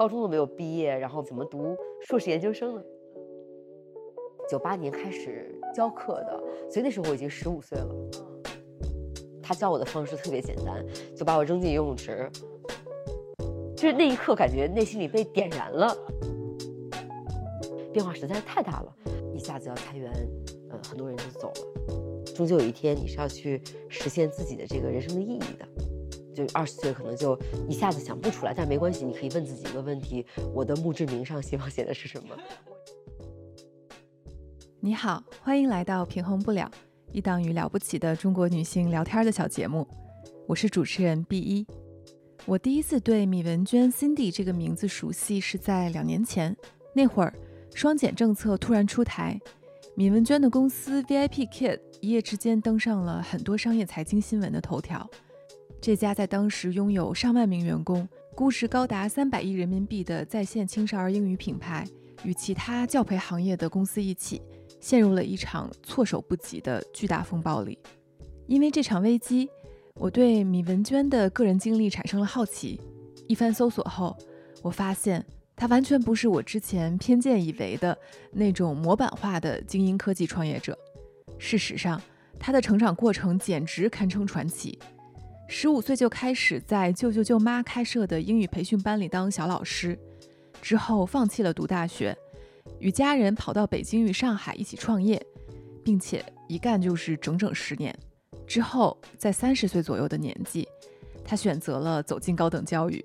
高中都没有毕业，然后怎么读硕士研究生呢？九八年开始教课的，所以那时候我已经十五岁了。他教我的方式特别简单，就把我扔进游泳池，就是那一刻感觉内心里被点燃了。变化实在是太大了，一下子要裁员，呃，很多人就走了。终究有一天你是要去实现自己的这个人生的意义的。就二十岁可能就一下子想不出来，但没关系，你可以问自己一个问题：我的墓志铭上希望写的是什么？你好，欢迎来到平衡不了。一档与了不起的中国女性聊天的小节目，我是主持人 B 一。我第一次对米文娟 Cindy 这个名字熟悉是在两年前，那会儿双减政策突然出台，米文娟的公司 VIP Kid 一夜之间登上了很多商业财经新闻的头条。这家在当时拥有上万名员工、估值高达三百亿人民币的在线青少儿英语品牌，与其他教培行业的公司一起。陷入了一场措手不及的巨大风暴里。因为这场危机，我对米文娟的个人经历产生了好奇。一番搜索后，我发现她完全不是我之前偏见以为的那种模板化的精英科技创业者。事实上，她的成长过程简直堪称传奇。十五岁就开始在舅舅舅妈开设的英语培训班里当小老师，之后放弃了读大学。与家人跑到北京与上海一起创业，并且一干就是整整十年。之后，在三十岁左右的年纪，他选择了走进高等教育，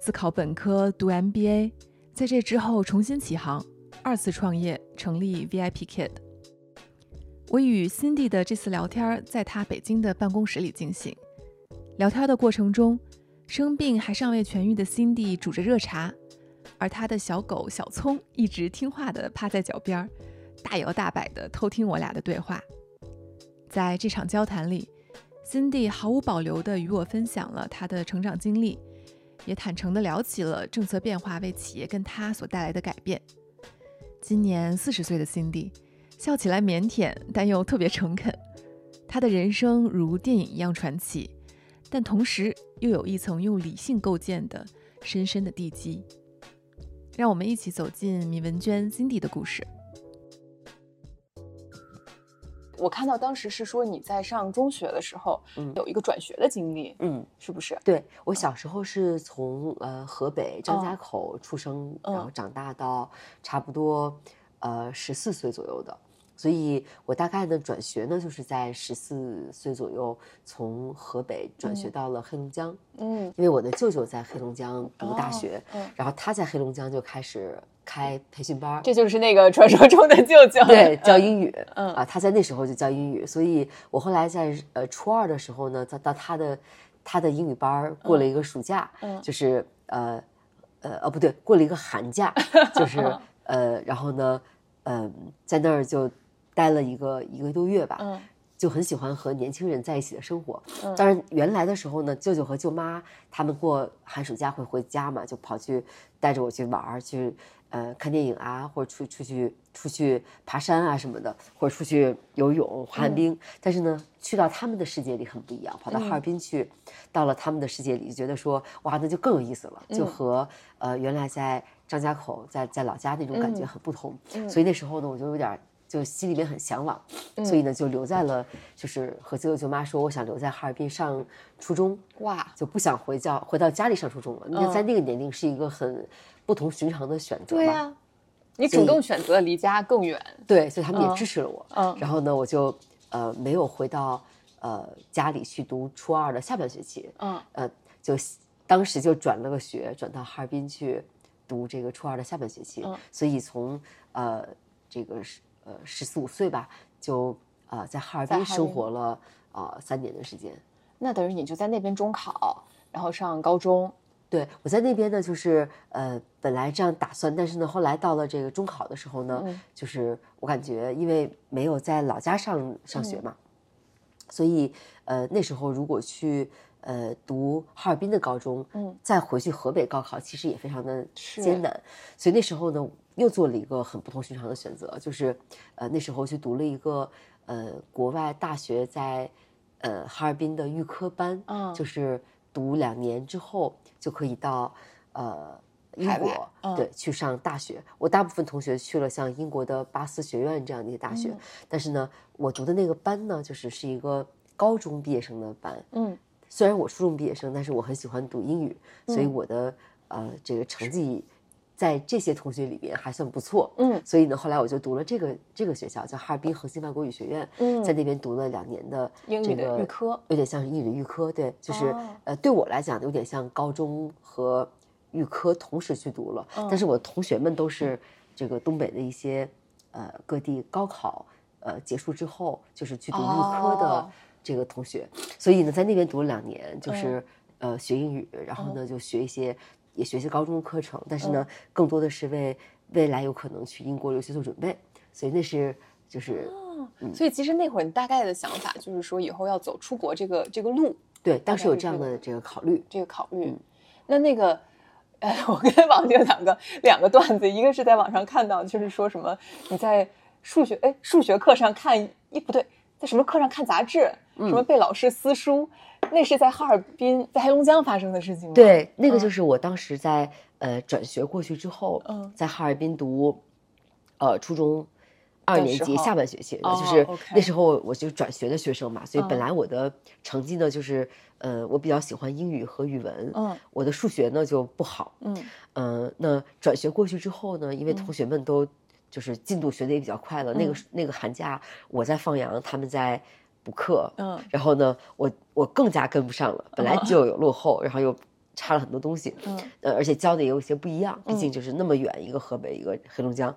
自考本科，读 MBA。在这之后，重新起航，二次创业，成立 VIP Kid。我与 Cindy 的这次聊天，在他北京的办公室里进行。聊天的过程中，生病还尚未痊愈的 Cindy 煮着热茶。而他的小狗小葱一直听话地趴在脚边，大摇大摆地偷听我俩的对话。在这场交谈里，Cindy 毫无保留地与我分享了他的成长经历，也坦诚地聊起了政策变化为企业跟他所带来的改变。今年四十岁的 Cindy 笑起来腼腆，但又特别诚恳。他的人生如电影一样传奇，但同时又有一层用理性构建的深深的地基。让我们一起走进米文娟 Cindy 的故事。我看到当时是说你在上中学的时候，嗯，有一个转学的经历，嗯，是不是？对我小时候是从呃河北张家口出生，然后长大到差不多呃十四岁左右的。所以我大概呢转学呢，就是在十四岁左右从河北转学到了黑龙江。嗯，因为我的舅舅在黑龙江读大学，嗯，然后他在黑龙江就开始开培训班。这就是那个传说中的舅舅，对，教英语。嗯啊，他在那时候就教英语，所以我后来在呃初二的时候呢，到到他的他的英语班过了一个暑假，嗯，就是呃呃哦不对，过了一个寒假，就是 呃然后呢，嗯，在那儿就。待了一个一个多月吧，嗯，就很喜欢和年轻人在一起的生活。嗯，当然原来的时候呢，舅舅和舅妈他们过寒暑假会回家嘛，就跑去带着我去玩儿，去呃看电影啊，或者出出去出去爬山啊什么的，或者出去游泳、滑旱冰。但是呢，去到他们的世界里很不一样，跑到哈尔滨去，到了他们的世界里，就觉得说哇，那就更有意思了，就和呃原来在张家口在在老家那种感觉很不同。所以那时候呢，我就有点。就心里面很向往，所以呢就留在了，就是和舅舅舅妈说，我想留在哈尔滨上初中，哇，就不想回教回到家里上初中了。你看在那个年龄是一个很不同寻常的选择对呀，你主动选择离家更远，对，所以他们也支持了我。嗯，然后呢，我就呃没有回到呃家里去读初二的下半学期，嗯，呃，就当时就转了个学，转到哈尔滨去读这个初二的下半学期。嗯，所以从呃这个是。呃，十四五岁吧，就呃，在哈尔滨生活了呃三年的时间。那等于你就在那边中考，然后上高中。对，我在那边呢，就是呃，本来这样打算，但是呢，后来到了这个中考的时候呢，就是我感觉，因为没有在老家上上学嘛，所以呃，那时候如果去呃读哈尔滨的高中，嗯，再回去河北高考，其实也非常的艰难。所以那时候呢。又做了一个很不同寻常的选择，就是，呃，那时候去读了一个呃国外大学在，呃哈尔滨的预科班，嗯，就是读两年之后就可以到，呃英国，对，去上大学。我大部分同学去了像英国的巴斯学院这样的一些大学，但是呢，我读的那个班呢，就是是一个高中毕业生的班。嗯，虽然我初中毕业生，但是我很喜欢读英语，所以我的呃这个成绩在这些同学里边还算不错。嗯，所以呢，后来我就读了这个这个学校，叫哈尔滨恒星外国语学院。嗯，在那边读了两年的英语的预科，有点像是英语的预科。对，就是呃，对我来讲有点像高中和。预科同时去读了，但是我同学们都是这个东北的一些呃各地高考呃结束之后就是去读预科的这个同学，所以呢在那边读了两年，就是呃学英语，然后呢就学一些也学习高中的课程，但是呢更多的是为未来有可能去英国留学做准备，所以那是就是，所以其实那会儿你大概的想法就是说以后要走出国这个这个路，对，当时有这样的这个考虑，这个考虑，那那个。哎，我跟王静两个两个段子，一个是在网上看到，就是说什么你在数学哎数学课上看一不对，在什么课上看杂志，什么被老师撕书，那是在哈尔滨在黑龙江发生的事情吗？对，那个就是我当时在呃转学过去之后，在哈尔滨读呃初中二年级下半学期，就是那时候我就转学的学生嘛，所以本来我的成绩呢就是。呃，我比较喜欢英语和语文，嗯，我的数学呢就不好，嗯，嗯，那转学过去之后呢，因为同学们都就是进度学的也比较快了，那个那个寒假我在放羊，他们在补课，嗯，然后呢，我我更加跟不上了，本来就有落后，然后又差了很多东西，嗯，呃，而且教的也有一些不一样，毕竟就是那么远，一个河北，一个黑龙江，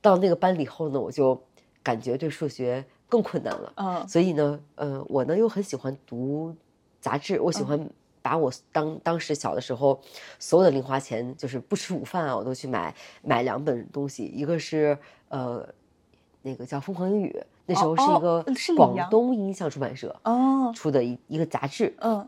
到那个班里后呢，我就感觉对数学更困难了，嗯，所以呢，呃，我呢又很喜欢读。杂志，我喜欢把我当当时小的时候所有的零花钱，就是不吃午饭啊，我都去买买两本东西，一个是呃那个叫《疯狂英语》，那时候是一个广东音像出版社哦出的一一个杂志，嗯，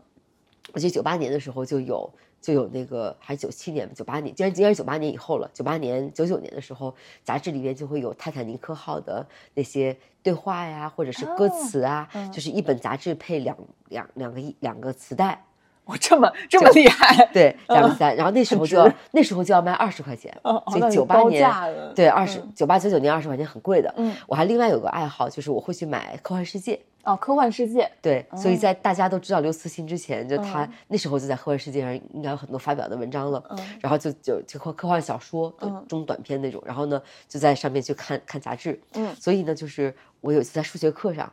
我记得九八年的时候就有。就有那个，还是九七年九八年，竟然竟然九八年以后了。九八年、九九年的时候，杂志里面就会有泰坦尼克号的那些对话呀，或者是歌词啊，就是一本杂志配两两两个一两个磁带。哇，这么这么厉害！对，两个三，然后那时候就要那时候就要卖二十块钱，所以九八年对二十九八九九年二十块钱很贵的。嗯，我还另外有个爱好，就是我会去买《科幻世界》哦，《科幻世界》对，所以在大家都知道刘慈欣之前，就他那时候就在《科幻世界》上应该有很多发表的文章了。嗯，然后就就就科科幻小说中短篇那种，然后呢就在上面去看看杂志。嗯，所以呢就是我有一次在数学课上，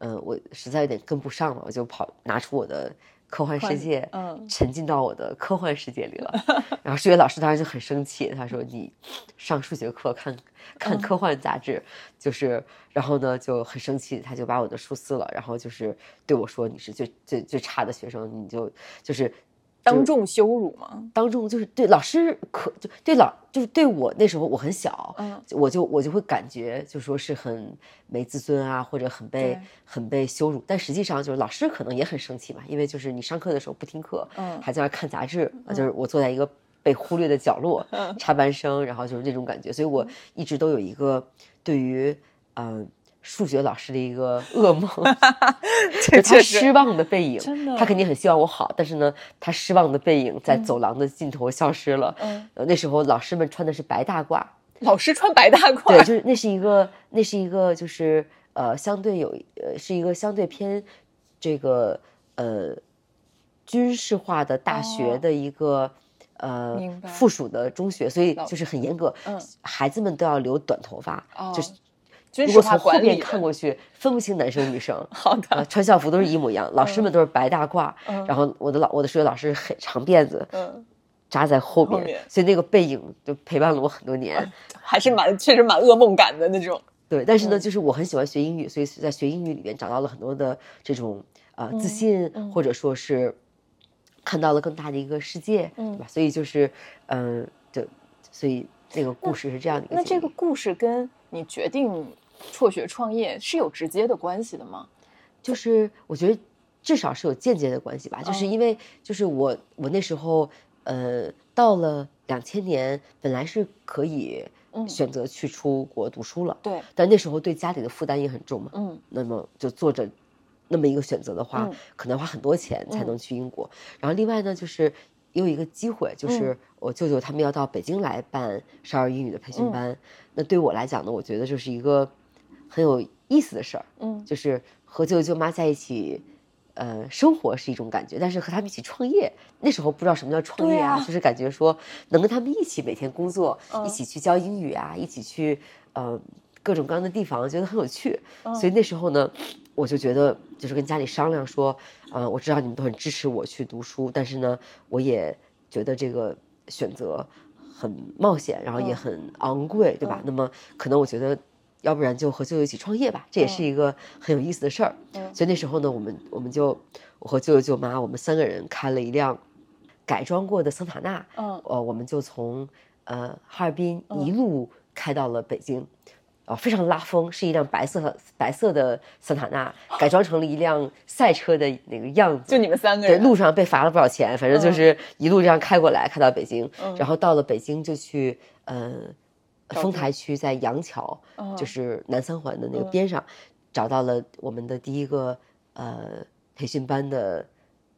嗯，我实在有点跟不上了，我就跑拿出我的。科幻世界，嗯，沉浸到我的科幻世界里了。然后数学老师当时就很生气，他说：“你上数学课看看科幻杂志，就是，然后呢就很生气，他就把我的书撕了，然后就是对我说：‘你是最最最差的学生，你就就是。’”当众羞辱吗？当众就是对老师可就对老就是对我那时候我很小，嗯，我就我就会感觉就说是很没自尊啊，或者很被很被羞辱。但实际上就是老师可能也很生气嘛，因为就是你上课的时候不听课，嗯，还在那看杂志，就是我坐在一个被忽略的角落，插班生，然后就是那种感觉。所以我一直都有一个对于嗯。数学老师的一个噩梦，就他失望的背影，他肯定很希望我好，但是呢，他失望的背影在走廊的尽头消失了。嗯，那时候老师们穿的是白大褂，老师穿白大褂，对，就是那是一个，那是一个，就是呃，相对有呃，是一个相对偏这个呃军事化的大学的一个呃附属的中学，所以就是很严格，嗯，孩子们都要留短头发，就是。如果从后面看过去，分不清男生女生。好的，穿校服都是一模一样，老师们都是白大褂，然后我的老我的数学老师很长辫子，嗯，扎在后面，所以那个背影就陪伴了我很多年，还是蛮确实蛮噩梦感的那种。对，但是呢，就是我很喜欢学英语，所以在学英语里面找到了很多的这种呃自信，或者说是看到了更大的一个世界，对吧？所以就是嗯，就所以那个故事是这样的。那这个故事跟你决定。辍学创业是有直接的关系的吗？就是我觉得至少是有间接的关系吧。就是因为就是我我那时候呃到了两千年，本来是可以选择去出国读书了。对。但那时候对家里的负担也很重嘛。嗯。那么就做着那么一个选择的话，可能花很多钱才能去英国。然后另外呢，就是也有一个机会，就是我舅舅他们要到北京来办少儿英语的培训班。那对我来讲呢，我觉得就是一个很有意思的事儿。嗯，就是和舅舅舅妈在一起，呃，生活是一种感觉，但是和他们一起创业，那时候不知道什么叫创业啊，就是感觉说能跟他们一起每天工作，一起去教英语啊，一起去呃各种各样的地方，觉得很有趣。所以那时候呢。我就觉得，就是跟家里商量说，呃，我知道你们都很支持我去读书，但是呢，我也觉得这个选择很冒险，然后也很昂贵，对吧？那么可能我觉得，要不然就和舅舅一起创业吧，这也是一个很有意思的事儿。所以那时候呢，我们我们就我和舅舅舅妈，我们三个人开了一辆改装过的桑塔纳，嗯，呃，我们就从呃哈尔滨一路开到了北京。呃，非常拉风，是一辆白色白色的桑塔纳，改装成了一辆赛车的那个样子。就你们三个人，对，路上被罚了不少钱，反正就是一路这样开过来，开到北京，然后到了北京就去呃丰台区，在杨桥，就是南三环的那个边上，找到了我们的第一个呃培训班的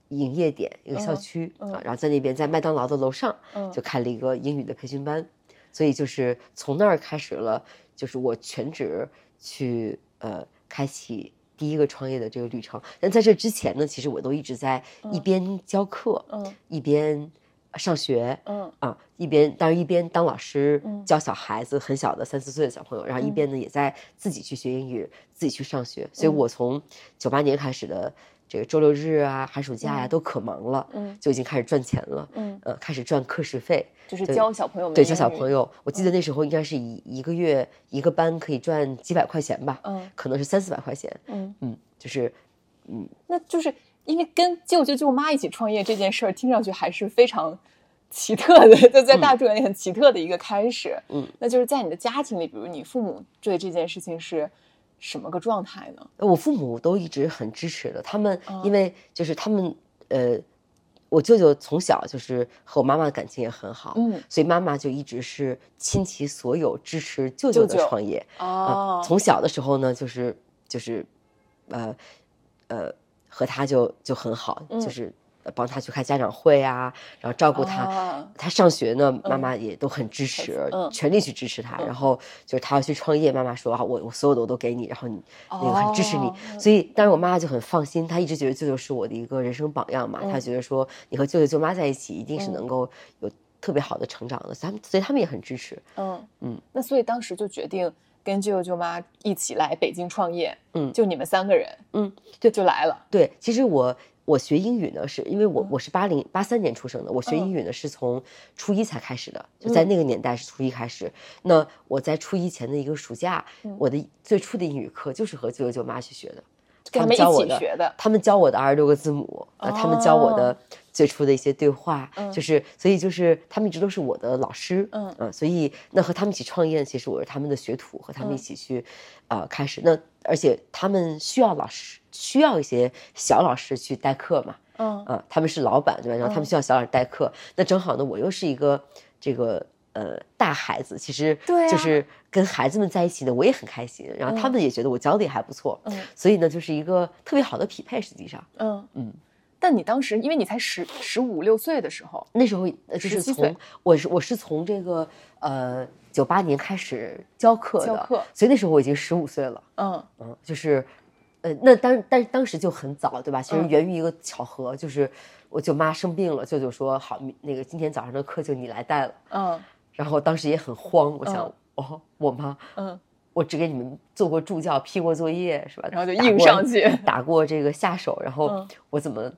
营业点，一个校区啊，然后在那边在麦当劳的楼上就开了一个英语的培训班，所以就是从那儿开始了。就是我全职去呃开启第一个创业的这个旅程，但在这之前呢，其实我都一直在一边教课，嗯，一边上学，嗯。啊，一边当然一边当老师教小孩子很小的三四岁的小朋友，然后一边呢也在自己去学英语，自己去上学，所以我从九八年开始的。这个周六日啊，寒暑假呀，都可忙了，嗯，就已经开始赚钱了，嗯，呃，开始赚课时费，就是教小朋友们，对，教小朋友。我记得那时候应该是一一个月一个班可以赚几百块钱吧，嗯，可能是三四百块钱，嗯。嗯，就是，嗯，那就是因为跟舅舅舅妈一起创业这件事儿，听上去还是非常奇特的，就在大众眼里很奇特的一个开始，嗯，那就是在你的家庭里，比如你父母对这件事情是。什么个状态呢？我父母都一直很支持的，他们因为就是他们呃，我舅舅从小就是和我妈妈的感情也很好，嗯，所以妈妈就一直是倾其所有支持舅舅的创业哦。从小的时候呢，就是就是呃呃和他就就很好，就是。帮他去开家长会啊，然后照顾他。他上学呢，妈妈也都很支持，全力去支持他。然后就是他要去创业，妈妈说啊，我我所有的我都给你，然后你那个很支持你。所以当时我妈妈就很放心，她一直觉得舅舅是我的一个人生榜样嘛。她觉得说你和舅舅舅妈在一起，一定是能够有特别好的成长的。他们所以他们也很支持。嗯嗯。那所以当时就决定跟舅舅舅妈一起来北京创业。嗯，就你们三个人。嗯，对，就来了。对，其实我。我学英语呢，是因为我我是八零八三年出生的。我学英语呢是从初一才开始的，就在那个年代是初一开始。那我在初一前的一个暑假，我的最初的英语课就是和舅舅舅妈去学的，他们教我的，他们教我的二十六个字母，呃，他们教我的最初的一些对话，就是所以就是他们一直都是我的老师，嗯嗯，所以那和他们一起创业，其实我是他们的学徒，和他们一起去，呃，开始那。而且他们需要老师，需要一些小老师去代课嘛。嗯，啊，他们是老板对吧？然后他们需要小老师代课，那正好呢，我又是一个这个呃大孩子，其实就是跟孩子们在一起呢，我也很开心。然后他们也觉得我教的也还不错，嗯，所以呢，就是一个特别好的匹配。实际上，嗯嗯。但你当时，因为你才十十五六岁的时候，那时候就是从我是我是从这个呃。九八年开始教课的，所以那时候我已经十五岁了。嗯嗯，就是，呃，那当但是当时就很早，对吧？其实源于一个巧合，就是我舅妈生病了，舅舅说好，那个今天早上的课就你来带了。嗯，然后当时也很慌，我想，哦，我妈？嗯，我只给你们做过助教，批过作业，是吧？然后就硬上去，打过这个下手，然后我怎么，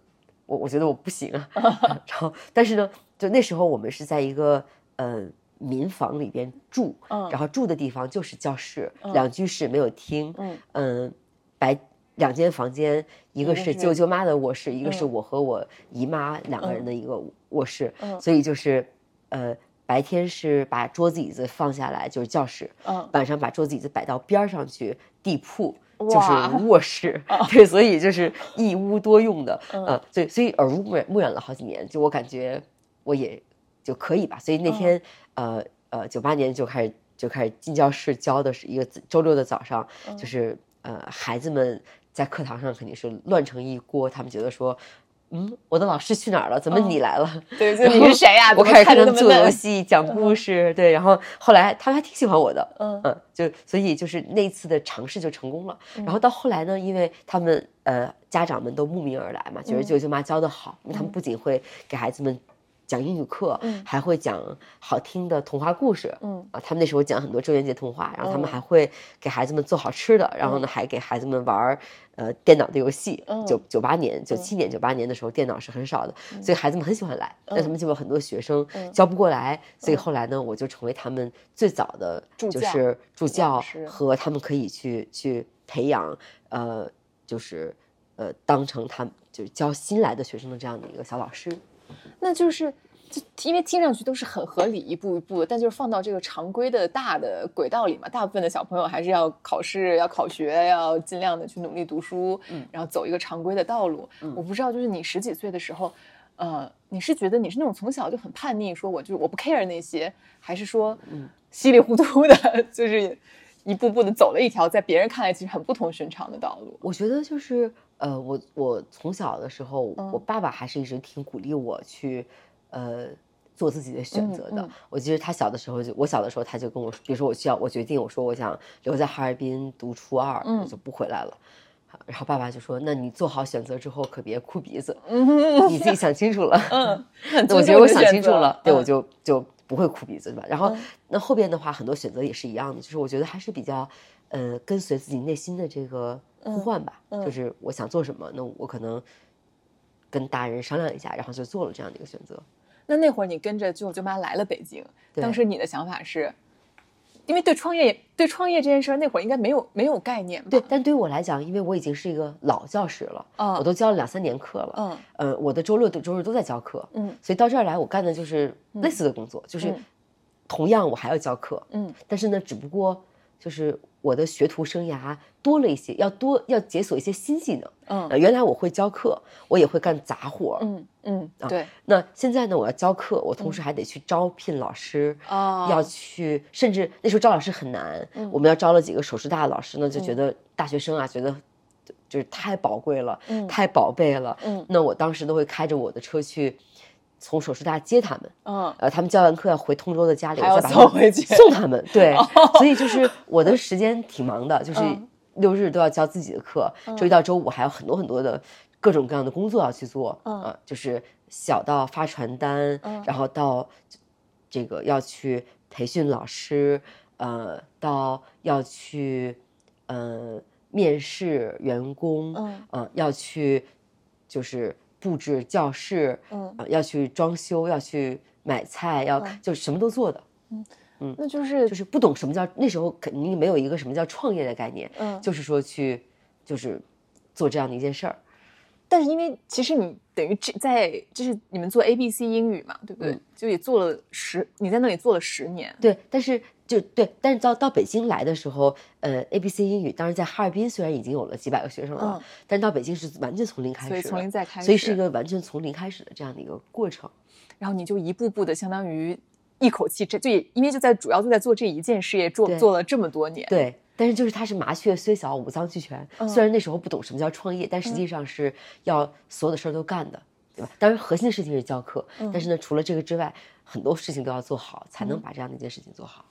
我我觉得我不行啊。然后，但是呢，就那时候我们是在一个，嗯。民房里边住，嗯，然后住的地方就是教室，两居室没有厅，嗯。嗯，白两间房间，一个是舅舅妈的卧室，一个是我和我姨妈两个人的一个卧室，所以就是，呃，白天是把桌子椅子放下来就是教室，嗯，晚上把桌子椅子摆到边上去地铺就是卧室，对，所以就是一屋多用的，嗯，所以所以耳濡目染目染了好几年，就我感觉我也就可以吧，所以那天。呃呃，九八年就开始就开始进教室教的是一个周六的早上，就是呃孩子们在课堂上肯定是乱成一锅，他们觉得说嗯，我的老师去哪儿了？怎么你来了？对，就你是谁呀？我开始跟他们做游戏、讲故事，对，然后后来他们还挺喜欢我的，嗯嗯，就所以就是那次的尝试就成功了。然后到后来呢，因为他们呃家长们都慕名而来嘛，觉得舅舅妈教的好，因为他们不仅会给孩子们。讲英语课，还会讲好听的童话故事，嗯。啊，他们那时候讲很多周元节童话，然后他们还会给孩子们做好吃的，然后呢，还给孩子们玩呃电脑的游戏。九九八年、九七年、九八年的时候，电脑是很少的，所以孩子们很喜欢来，但他们就有很多学生教不过来，所以后来呢，我就成为他们最早的就是助教和他们可以去去培养，呃，就是呃，当成他们就是教新来的学生的这样的一个小老师。那就是，就因为听上去都是很合理，一步一步的，但就是放到这个常规的大的轨道里嘛，大部分的小朋友还是要考试、要考学，要尽量的去努力读书，嗯，然后走一个常规的道路。我不知道，就是你十几岁的时候，呃，你是觉得你是那种从小就很叛逆，说我就我不 care 那些，还是说，嗯，稀里糊涂的，就是一步步的走了一条在别人看来其实很不同寻常的道路？我觉得就是。呃，我我从小的时候，我爸爸还是一直挺鼓励我去，呃，做自己的选择的。我记得他小的时候就，我小的时候他就跟我说，比如说我需要，我决定我说我想留在哈尔滨读初二，我就不回来了。然后爸爸就说：“那你做好选择之后，可别哭鼻子，你自己想清楚了。”嗯，那我觉得我想清楚了，对我就就不会哭鼻子，对吧？然后那后边的话，很多选择也是一样的，就是我觉得还是比较，呃，跟随自己内心的这个。呼唤吧，就是我想做什么，那我可能跟大人商量一下，然后就做了这样的一个选择。那那会儿你跟着舅舅妈来了北京，当时你的想法是，因为对创业对创业这件事儿那会儿应该没有没有概念。对，但对于我来讲，因为我已经是一个老教师了，我都教了两三年课了，嗯，呃，我的周六、周日都在教课，嗯，所以到这儿来，我干的就是类似的工作，就是同样我还要教课，嗯，但是呢，只不过。就是我的学徒生涯多了一些，要多要解锁一些新技能。嗯，原来我会教课，我也会干杂活。嗯嗯，对。那现在呢，我要教课，我同时还得去招聘老师。哦。要去，甚至那时候招老师很难。嗯。我们要招了几个首师大的老师呢，就觉得大学生啊，觉得就是太宝贵了，太宝贝了。嗯。那我当时都会开着我的车去。从首师大接他们，嗯，呃，他们教完课要回通州的家里，还要送回去送他们，对，所以就是我的时间挺忙的，就是六日都要教自己的课，周一到周五还有很多很多的各种各样的工作要去做，啊，就是小到发传单，然后到这个要去培训老师，呃，到要去呃面试员工，嗯，要去就是。布置教室，嗯，要去装修，要去买菜，要就什么都做的，嗯嗯，那就是就是不懂什么叫那时候肯定没有一个什么叫创业的概念，嗯，就是说去就是做这样的一件事儿，但是因为其实你等于这在就是你们做 A B C 英语嘛，对不对？就也做了十，你在那里做了十年，对，但是。就对，但是到到北京来的时候，呃，A B C 英语，当时在哈尔滨虽然已经有了几百个学生了，但是到北京是完全从零开始，所以从零再开始，所以是一个完全从零开始的这样的一个过程。然后你就一步步的，相当于一口气，这就因为就在主要就在做这一件事业，做做了这么多年。对，但是就是它是麻雀虽小，五脏俱全。虽然那时候不懂什么叫创业，但实际上是要所有的事儿都干的，对吧？当然核心的事情是教课，但是呢，除了这个之外，很多事情都要做好，才能把这样的一件事情做好。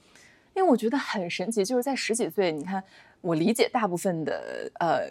因为我觉得很神奇，就是在十几岁，你看，我理解大部分的呃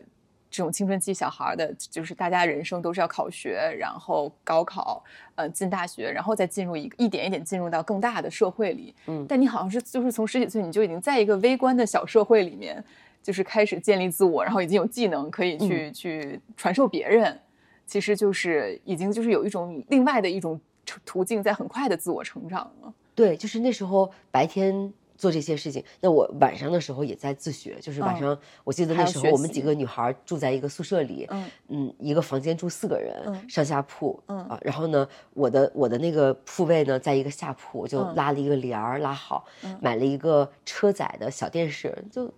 这种青春期小孩的，就是大家人生都是要考学，然后高考，呃进大学，然后再进入一个一点一点进入到更大的社会里。嗯，但你好像是就是从十几岁你就已经在一个微观的小社会里面，就是开始建立自我，然后已经有技能可以去去传授别人，其实就是已经就是有一种另外的一种途径，在很快的自我成长了。对，就是那时候白天。做这些事情，那我晚上的时候也在自学，就是晚上，我记得那时候我们几个女孩住在一个宿舍里，嗯，一个房间住四个人，上下铺，嗯啊，然后呢，我的我的那个铺位呢，在一个下铺，我就拉了一个帘儿拉好，买了一个车载的小电视，就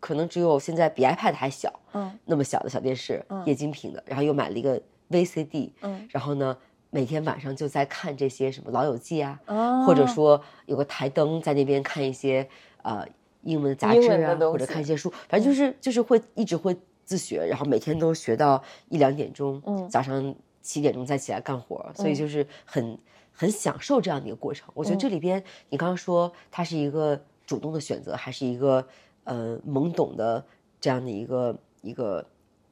可能只有现在比 iPad 还小，嗯，那么小的小电视，嗯液晶屏的，然后又买了一个 VCD，嗯，然后呢。每天晚上就在看这些什么《老友记》啊，或者说有个台灯在那边看一些呃英文杂志啊，或者看一些书，反正就是就是会一直会自学，然后每天都学到一两点钟，早上七点钟再起来干活，所以就是很很享受这样的一个过程。我觉得这里边你刚刚说它是一个主动的选择，还是一个呃懵懂的这样的一个一个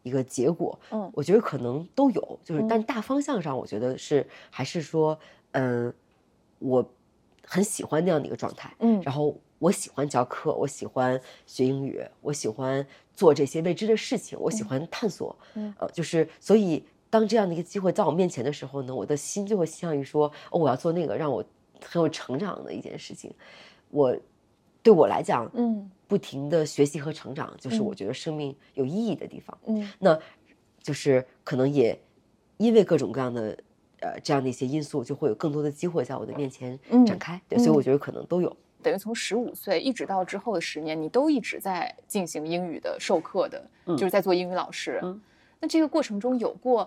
一个结果？嗯我觉得可能都有，就是但大方向上，我觉得是还是说，嗯、我很喜欢那样的一个状态。嗯然后我喜欢教课，我喜欢学英语，我喜欢做这些未知的事情，我喜欢探索。嗯呃，就是所以当这样的一个机会在我面前的时候呢，我的心就会倾向于说，哦，我要做那个让我很有成长的一件事情。我对我来讲，嗯不停的学习和成长，就是嗯我觉得生命有意义的地方。嗯那就是可能也因为各种各样的呃这样的一些因素，就会有更多的机会在我的面前嗯展开。对，所以我嗯觉得可能都有。等于从十五岁一直到之后的十年，你都一直在进行英语的授课的，嗯就是在做英语老师。嗯那这个过程中有过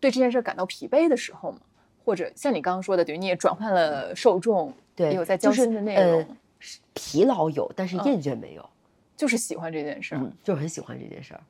对这件事感到疲惫的时候吗？或者像你刚刚说的，等于你也转换了受众，对，也有在教就是新的内容，疲劳有，但是嗯厌倦没有。就是喜欢这件事儿。嗯，就是很喜欢这件事儿。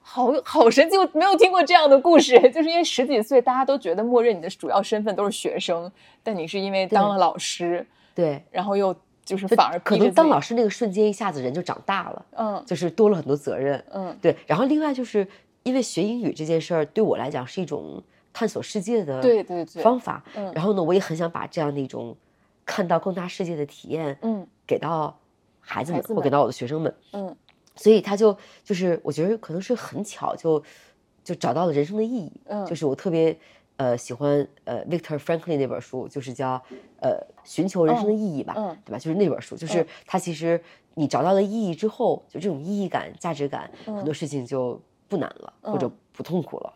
好好神奇，我没有听过这样的故事。就是因为十几岁，大家都觉得默认你的主要身份都是学生，但你是因为当了老师，对，然后又就是反而可能当老师，师那个瞬间，一下子人就长大了，嗯就是多了很多责任。嗯对，然后另外就是因为学英语这件事儿对我来讲是一种探索世界的对对对方法。嗯然后呢，我也很想把这样的一种看到更大世界的体验，嗯。给到孩子们或给到我的学生们。嗯。所以他就就是我觉得可能是很巧就就找到了人生的意义。嗯。就是我特别呃喜欢呃 Victor Franklin 那本书，就是叫呃寻求人生的意义吧，嗯对吧？就是那本书，就是嗯它其实你找到了意义之后，就这种意义感、价值感，嗯。很多事情就不难了，或者嗯不痛苦了。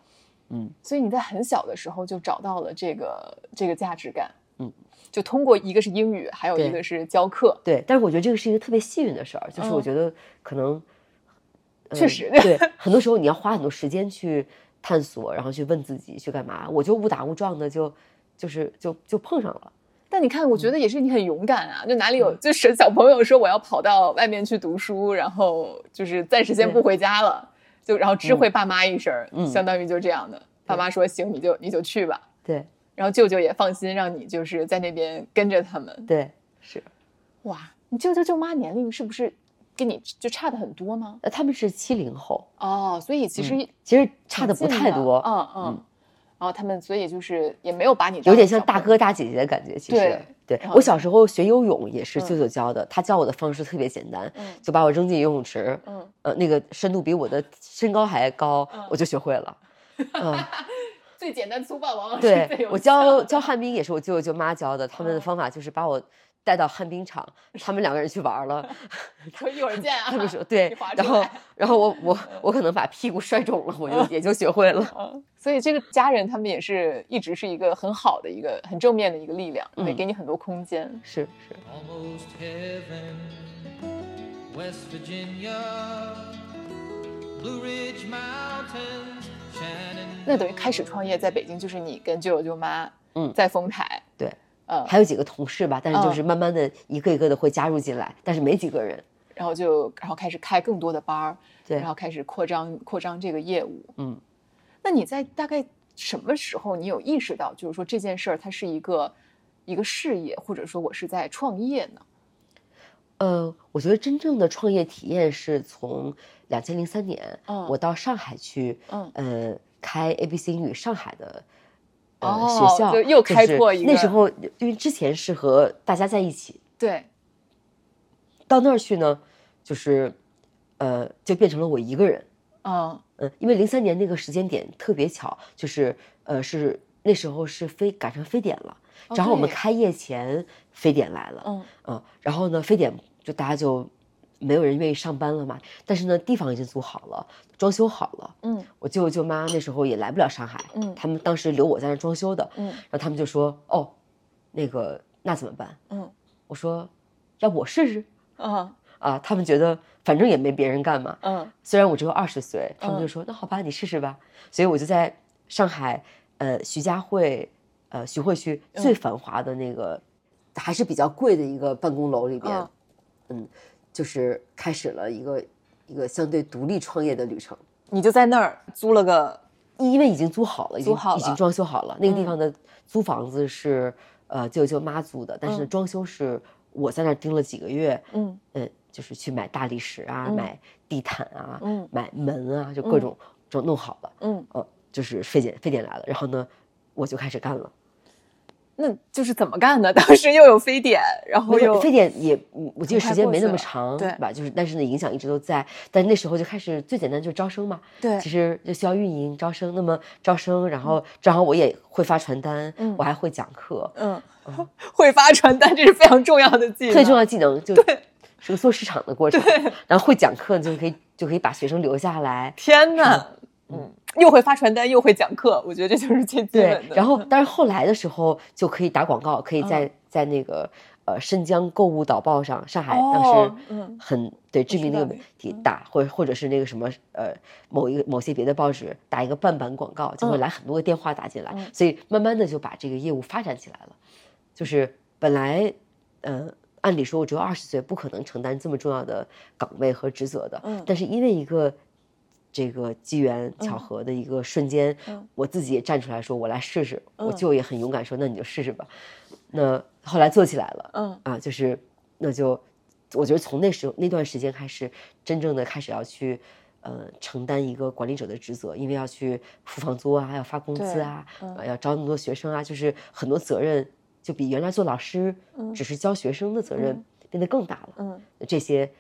嗯，所以你在很小的时候就找到了这个这个价值感，嗯，就通过一个是英语，还有一个是教课，对。但是我觉得这个是一个特别幸运的事儿，就是我嗯觉得可能。呃确实对，很多时候你要花很多时间去探索，然后去问自己去干嘛。我就误打误撞的就，就是就就碰上了。但你看，我觉嗯得也是你很勇敢啊！就哪里有，就是小朋友说我要跑到外面去读书，然后就是暂时先不回家了，就然后知会爸妈一声，嗯相当于就这样的。爸妈说行，你就你就去吧。对然后舅舅也放心，让你就是在那边跟着他们。对是。哇，你舅舅舅妈年龄是不是跟你就差的很多吗？呃，他们是七零后，哦，所以其实嗯其实差的不太多，嗯嗯。然后他们所以就是也没有把你有点像大哥大姐姐的感觉。其实，对对我小时候学游泳也是嗯舅舅教的，他教我的方式特别简单，嗯就把我扔进游泳池，嗯呃，那个深度比我的身高还高，嗯我就学会了。嗯，最简单粗暴往往是最对我教教旱冰也是我舅舅舅妈教的，他们的嗯方法就是把我带到旱冰场，他们两个人去玩了。说一会儿见啊。他们说对然后然后我 我我可能把屁股摔肿了，我就也就学会了。嗯，所以这个家人他们也是一直是一个很好的一个很正面的一个力量，会嗯给你很多空间。是是。Almost heaven, West Virginia, Blue Ridge Mountains, Shannon. 那等于开始创业在北京，就是你跟舅舅舅妈，嗯。在丰台，对，嗯，还有几个同事吧，但是就嗯。是慢慢的一个一个的会加入进来，但是没几个人。然后就然后开始开更多的班儿，对。然后开始扩张扩张这个业务。嗯，那你在大概什么时候你有意识到，就是说这件事儿它是一个一个事业，或者说我是在创业呢？呃，我觉得真正的创业体验是从两千零三年，嗯。我到上海去，嗯。呃，开 ABC 英语上海的。呃，哦学校就又开是拓一个那时候，因为之前是和大家在一起，对，到那儿去呢，就是，呃，就变成了我一个人。嗯。嗯，因为零三年那个时间点特别巧，就是呃是那时候是非赶上非典了，哦正好我们开业前非典来了，嗯。嗯，然后呢非典就大家就没有人愿意上班了嘛，但是呢地方已经租好了，装修好了，嗯。我舅舅舅妈那时候也来不了上海，嗯他们当时留我在那装修的，嗯。然后他们就说哦，那个那怎么办？嗯。我说要不我试试嗯啊，他们觉得反正也没别人干嘛，嗯。虽然我只有二十岁，他们就嗯说、那好吧，你试试吧。所以我就在上海，呃，徐家汇，呃，徐汇区嗯最繁华的那个，还是比较贵的一个办公楼里边，嗯嗯，就是开始了一个一个相对独立创业的旅程。你就在那儿租了个因为已经租好了，已经已经装修好了。那个地嗯。方的租房子是呃舅舅妈租的，但是装修是我在那儿盯了几个月，嗯。嗯，就是去买大理石啊，嗯。买地毯啊，嗯。买门啊，就各种就弄好了，嗯，呃，就是非典非典来了，然后呢，我就开始干了。那就是怎么干的？当时又有非典，然后又有非典也，嗯我记得时间没那么长，对吧？就是但是呢，影响一直都在。但是那时候就开始最简单就是招生嘛，对其实就需要运营招生。那么招生，然后正好我也会发传单，嗯我还会讲课，嗯，会发传单，这是非常重要的技能，最重要技能就 是个做市场的过程。然后会讲课就可以就可以把学生留下来。天呐，嗯，又会发传单，又会讲课，我觉得这就是最基对本，的。然后但是后来的时候就可以打广告，可以在、嗯在那个呃申江购物导报上，上海当哦时嗯很、对知名那个体打，或者或者是那个什么呃某一个某些别的报纸打一个半版广告，就会嗯来很多个电话打进来，嗯所以慢慢的就把这个业务发展起来了。就是本来呃按理说我只有二十岁，不可能承担这么重要的岗位和职责的，嗯但是因为一个。这个机缘嗯巧合的一个瞬间，嗯我自己也站出来说：“我来试试。我嗯舅也很勇敢说：“那你就试试吧。”那后来做起来了，嗯啊，就是那就我觉得从那时候那段时间开始，真正的开始要去呃承担一个管理者的职责，因为要去付房租啊，要发工资对啊，嗯呃要招那么多学生啊，就是很多责任就比原来做老师嗯只是教学生的责任嗯变得更大了。嗯，这些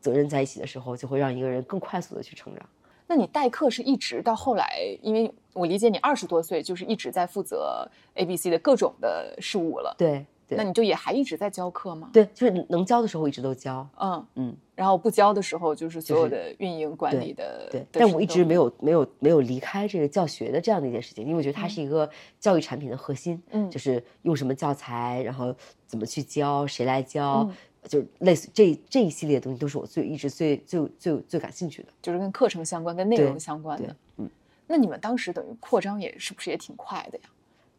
责任在一起的时候，就会让一个人更快速的去成长。那你代课是一直到后来，因为我理解你二十多岁就是一直在负责 A、B、C 的各种的事务了，对对那你就也还一直在教课吗？，对，就是能教的时候我一直都教，嗯，嗯。然后不教的时候，就是所有的运营管理的，对，的但我一直没有没有没有离开这个教学的这样的一件事情，因为我觉得它嗯是一个教育产品的核心，嗯就是用什么教材，然后怎么去教，谁来教，嗯就是类似这这一系列的东西都是我最一直最最最最感兴趣的。就是跟课程相关、跟内容相关对的。嗯，那你们当时等于扩张也是不是也挺快的呀？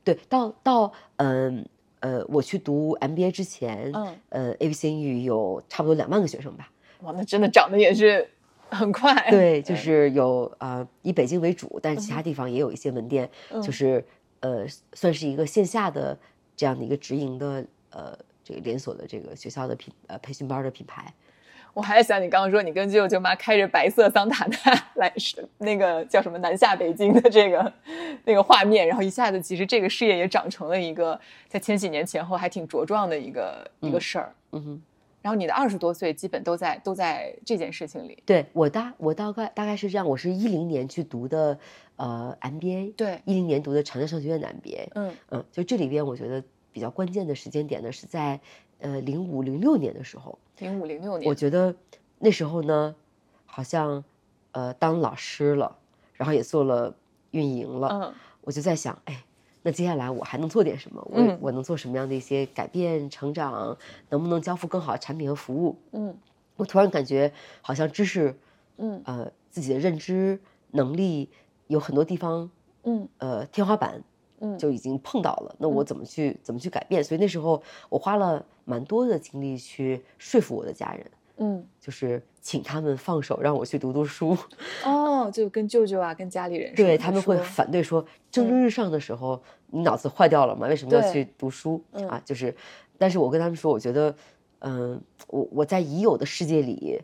对，到到嗯呃我去读 MBA 之前，嗯呃 ABC 英语有差不多两万个学生吧，哇，那真的涨得也是很快。对，就是有呃以北京为主，但是其他地方也有一些门店，嗯就是呃算是一个线下的这样的一个直营的呃这个连锁的这个学校的品呃培训班的品牌。我还在想你刚刚说你跟舅舅妈开着白色桑塔纳来是那个叫什么南下北京的这个那个画面，然后一下子其实这个事业也长成了一个在千禧年前后还挺茁壮的一个、一个事儿。嗯哼，然后你的二十多岁基本都在都在这件事情里。对我大我大概大概是这样，我是一零年去读的呃 MBA，对一零年读的长江商学院的 MBA，嗯嗯，就这里边我觉得比较关键的时间点呢是在呃零五零六年的时候，零五零六年，我觉得那时候呢，好像呃当老师了，然后也做了运营了，嗯我就在想，哎，那接下来我还能做点什么？我、嗯我能做什么样的一些改变、成长？能不能交付更好的产品和服务？嗯我突然感觉好像知识，嗯呃，自己的认知能力有很多地方，嗯呃，天花板嗯，就已经碰到了。那我嗯怎么去怎么去改变？所以那时候我花了蛮多的精力去说服我的家人。嗯就是请他们放手让我去读读书，哦，就跟舅舅啊，跟家里人说对他们会反对说，蒸蒸日上的时候，你脑子坏掉了吗？为什么要去读书嗯啊？就是，但是我跟他们说，我觉得，嗯，我我在已有的世界里，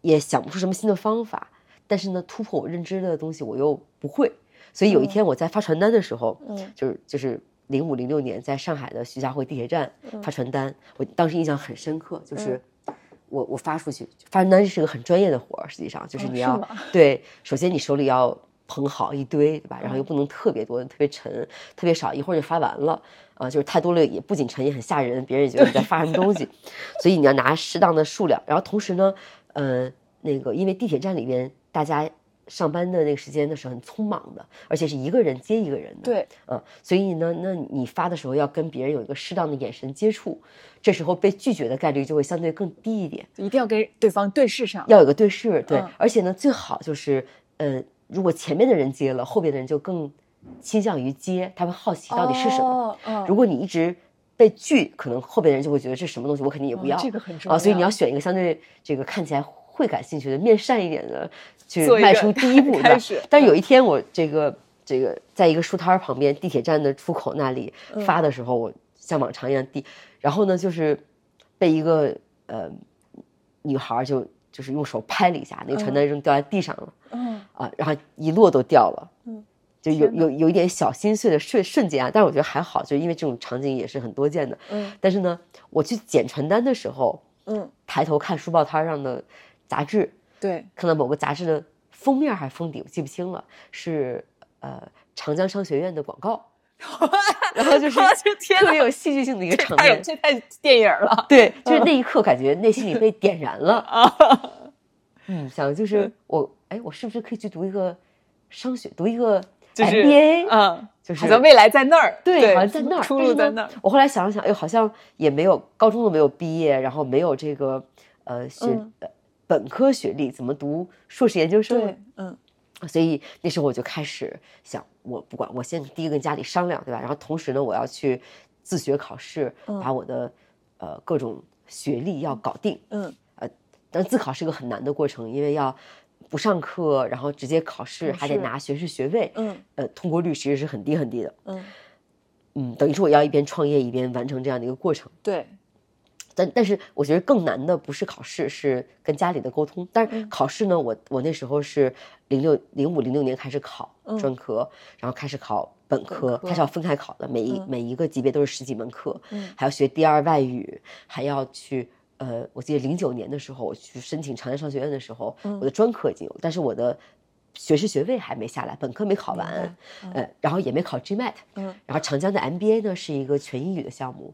也想不出什么新的方法，但是呢，突破我认知的东西我又不会，所以有一嗯。天我在发传单的时候，嗯。就是就是零五零六年在上海的徐家汇地铁站嗯。发传单，我当时印象很深刻，就是我我发出去，发传单是个很专业的活儿，实际上就是你要、对，首先你手里要捧好一堆，对吧？然后又嗯。不能特别多，特别沉，特别少，一会儿就发完了啊、就是太多了也不仅沉也很吓人，别人也觉得你在发什么东西，所以你要拿适当的数量。然后同时呢，呃，那个因为地铁站里边大家上班的那个时间的时候很匆忙的，而且是一个人接一个人的，对，嗯，所以呢，那你发的时候要跟别人有一个适当的眼神接触，这时候被拒绝的概率就会相对更低一点。一定要跟对方对视上。要有个对视，对，嗯而且呢，最好就是，呃，如果前面的人接了，后边的人就更倾向于接，他会好奇到底是什么。哦嗯如果你一直被拒，可能后边的人就会觉得这什么东西，我肯定也不哦要。这个很重啊，所以你要要选一个相对这个看起来会感兴趣的，面善一点的去迈出第一步，但是有一天我这个这个在一个书摊儿旁边地铁站的出口那里嗯。发的时候，我像往常一样递，然后呢就是被一个呃女孩就就是用手拍了一下，那个传单扔掉在地上了。嗯。啊，然后一摞都掉了，嗯，就有有有一点小心碎的瞬瞬间啊，但是我觉得还好，就因为这种场景也是很多见的。嗯。但是呢，我去捡传单的时候，嗯，抬头看书报摊上的杂志，对，看到某个杂志的封面还是封底，我记不清了，是呃长江商学院的广告，然后就是特别有戏剧性的一个场面。这太电影了对，就 是那一刻感觉内心里被点燃了。啊！嗯，想就是我，哎，我是不是可以去读一个商学，读一个就是 MBA？嗯，就是好像未来在那儿，对，好像在那儿，出路在那儿。我后来想了想，哎，好像也没有高中都没有毕业，然后没有这个呃学、本科学历，怎么读硕士研究生？对，嗯所以那时候我就开始想，我不管，我先第一个跟家里商量，对吧？然后同时呢，我要去自学考试，嗯把我的呃各种学历要搞定。嗯呃但自考是个很难的过程，因为要不上课，然后直接考试，还得拿学士学位。嗯呃，通过率其实是很低很低的。嗯，嗯，等于说我要一边创业一边完成这样的一个过程。对，但但是我觉得更难的不是考试，是跟家里的沟通。但嗯。是考试呢，我我那时候是零六零五零六年开始考嗯。专科，然后开始考本科，科它是要分开考的，每一、嗯。每一个级别都是十几门课，嗯还要学第二外语，还要去。呃，我记得零九年的时候，我去申请长江商学院的时候，嗯我的专科已经有，但是我的学士学位还没下来，本科没考完，嗯。呃，然后也没考 GMAT，嗯，然后长江的 MBA 呢是一个全英语的项目，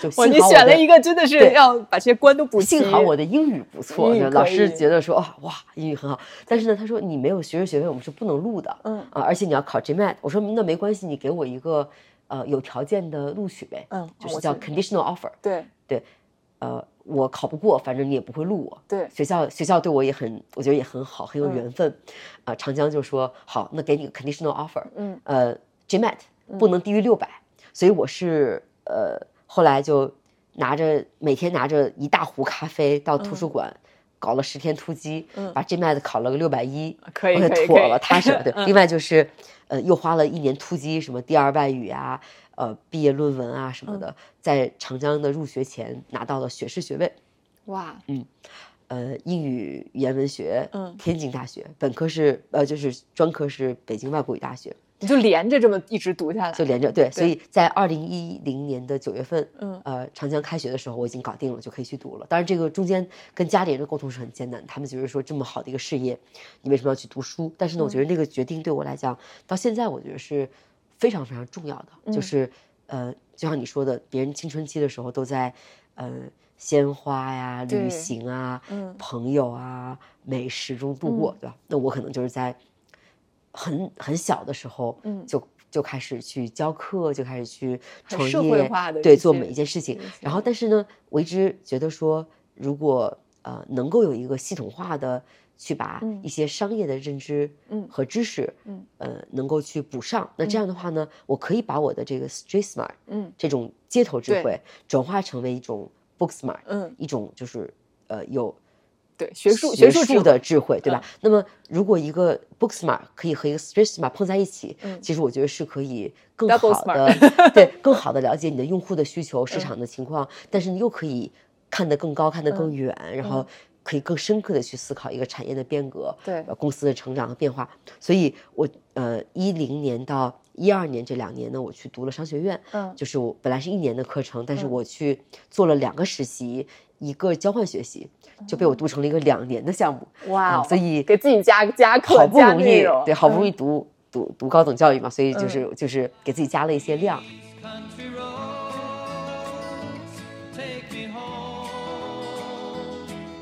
就哇，幸好我你选了一个真的是要把这些关都补齐。幸好我的英语不错，老师觉得说啊哇英语很好，但是呢他说你没有学士学位我们是不能录的，嗯。啊而且你要考 GMAT，我说那没关系，你给我一个呃有条件的录取呗，嗯就是叫 conditional offer，对。对呃我考不过，反正你也不会录我。对，学校学校对我也很，我觉得也很好，很有嗯缘分。啊、长江就说好，那给你个 conditional offer，嗯。呃，GMAT 不能低于六百、所以我是呃后来就拿着每天拿着一大壶咖啡到图书馆。搞了十天突击，嗯把 GMAT 考了个六百一，可以妥了，踏实了。对，嗯另外就是，呃，又花了一年突击，什么第二外语啊，呃，毕业论文啊什么的，在长江的入学前拿到了学士学位。哇，嗯呃，英语语言文学，嗯天津大学，本科是呃，就是专科是北京外国语大学，你就连着这么一直读下来，就连着对，所以在二零一零年的九月份，嗯呃，长江开学的时候我已经搞定了，就可以去读了。当然，这个中间跟家里人的沟通是很艰难，他们觉得说这么好的一个事业，你为什么要去读书？但是呢，我觉得那个决定对我来讲，到现在我觉得是非常非常重要的，就是呃，就像你说的，别人青春期的时候都在呃鲜花呀、旅行啊、嗯朋友啊、美食中度过，对吧？那我可能就是在很很小的时候，嗯。就就开始去教课，就开始去创很社会业，化的对，做每一件事情。然后，但是呢，我一直觉得说，如果呃能够有一个系统化的去把嗯。一些商业的认知嗯。和知识，嗯。呃，能够去补上，那这样的话呢，我可以把我的这个 street smart 嗯。这种街头智慧转化成为一种 book smart，嗯，一种就是呃有对，学术学术的智慧，对吧？那么如果一个 book smart 可以和一个 street smart 碰在一起，嗯。其实我觉得是可以更好的 对更好的了解你的用户的需求、市场的情况，但是你又可以看得更高、看得更远，然后可以更深刻的去思考一个产业的变革，对。呃公司的成长和变化。所以我呃一零年到一二年这两年呢，我去读了商学院，嗯。就是我本来是一年的课程，但是嗯。我去做了两个实习，一个交换学习，就被我读成了一个两年的项目。哇所以给自己加加课，好不容易对，好不容嗯易读、读读高等教育嘛，所以就是、就是给自己加了一些量。take me home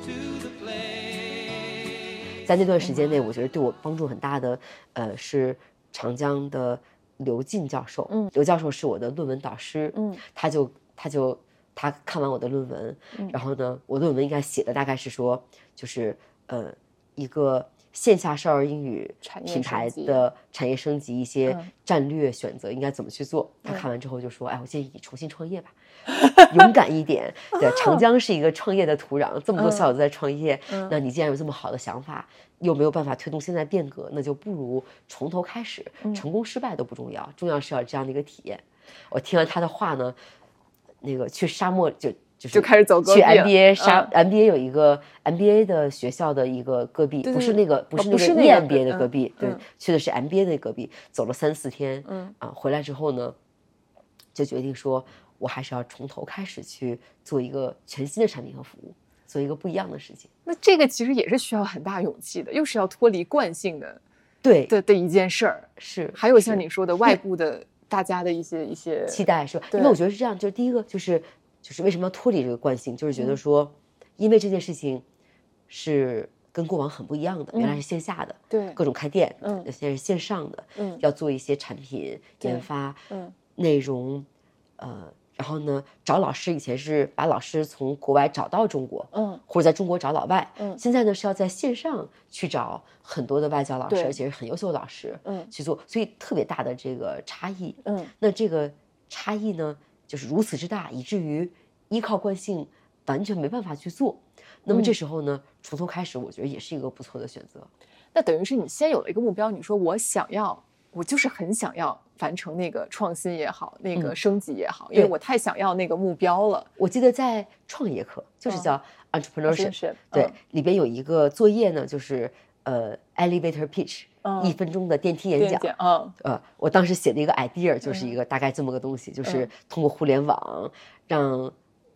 to the place 在那段时间内，我觉得对我帮助很大的，呃，是长江的刘进教授。嗯刘教授是我的论文导师。嗯他就他就他看完我的论文，嗯然后呢，我论文应该写的大概是说，就是呃，一个线下少儿英语品牌的产业升级一些嗯战略选择应该怎么去做。他嗯看完之后就说：“哎，我建议你重新创业吧，勇敢一点。对，长江是一个创业的土壤，这么多校友都在创业，嗯那你既然有这么好的想法，又没有办法推动现在变革，那就不如从头开始，嗯成功失败都不重要，重要是要这样的一个体验。”我听完他的话呢，那个去沙漠就就是就开始走戈去壁了 MBA 沙、嗯 MBA 有一个 MBA 的学校的一个戈壁，对对不是那个不哦是那个念不是那个 MBA 的嗯戈壁，对嗯，去的是 MBA 的戈壁，走了三四天，嗯啊，回来之后呢，就决定说我还是要从头开始去做一个全新的产品和服务，做一个不一样的事情。那这个其实也是需要很大勇气的，又是要脱离惯性的对，的的一件事儿。是。还有像你说的外部的大家的一些一些期待是吧？因为我觉得是这样，就是第一个就是就是为什么要脱离这个惯性，就是觉嗯。得说，因为这件事情是跟过往很不一样的，原来嗯。是线下的，对各种开店，嗯。现在是线上的，嗯。要做一些产品研发，嗯。内容，呃，然后呢，找老师以前是把老师从国外找到中国，嗯或者在中国找老外，嗯现在呢是要在线上去找很多的外教老师，而且是很优秀的老师，嗯去做，所以特别大的这个差异，嗯那这个差异呢，就是如此之大，以至于依靠惯性完全没办法去做。那么这嗯时候呢，从头开始，我觉得也是一个不错的选择。那等于是你先有了一个目标，你说我想要，我就是很想要完成那个创新也好，那个嗯。升级也好，因为我太想要那个目标了。我记得在创业课，就是嗯。叫 entrepreneurship，、对，嗯。里边有一个作业呢，就是呃 elevator pitch，、嗯。一分钟的电梯演讲。嗯。呃，我当时写的一个 idea 就是一个大概这么个东西，就是嗯通过互联网让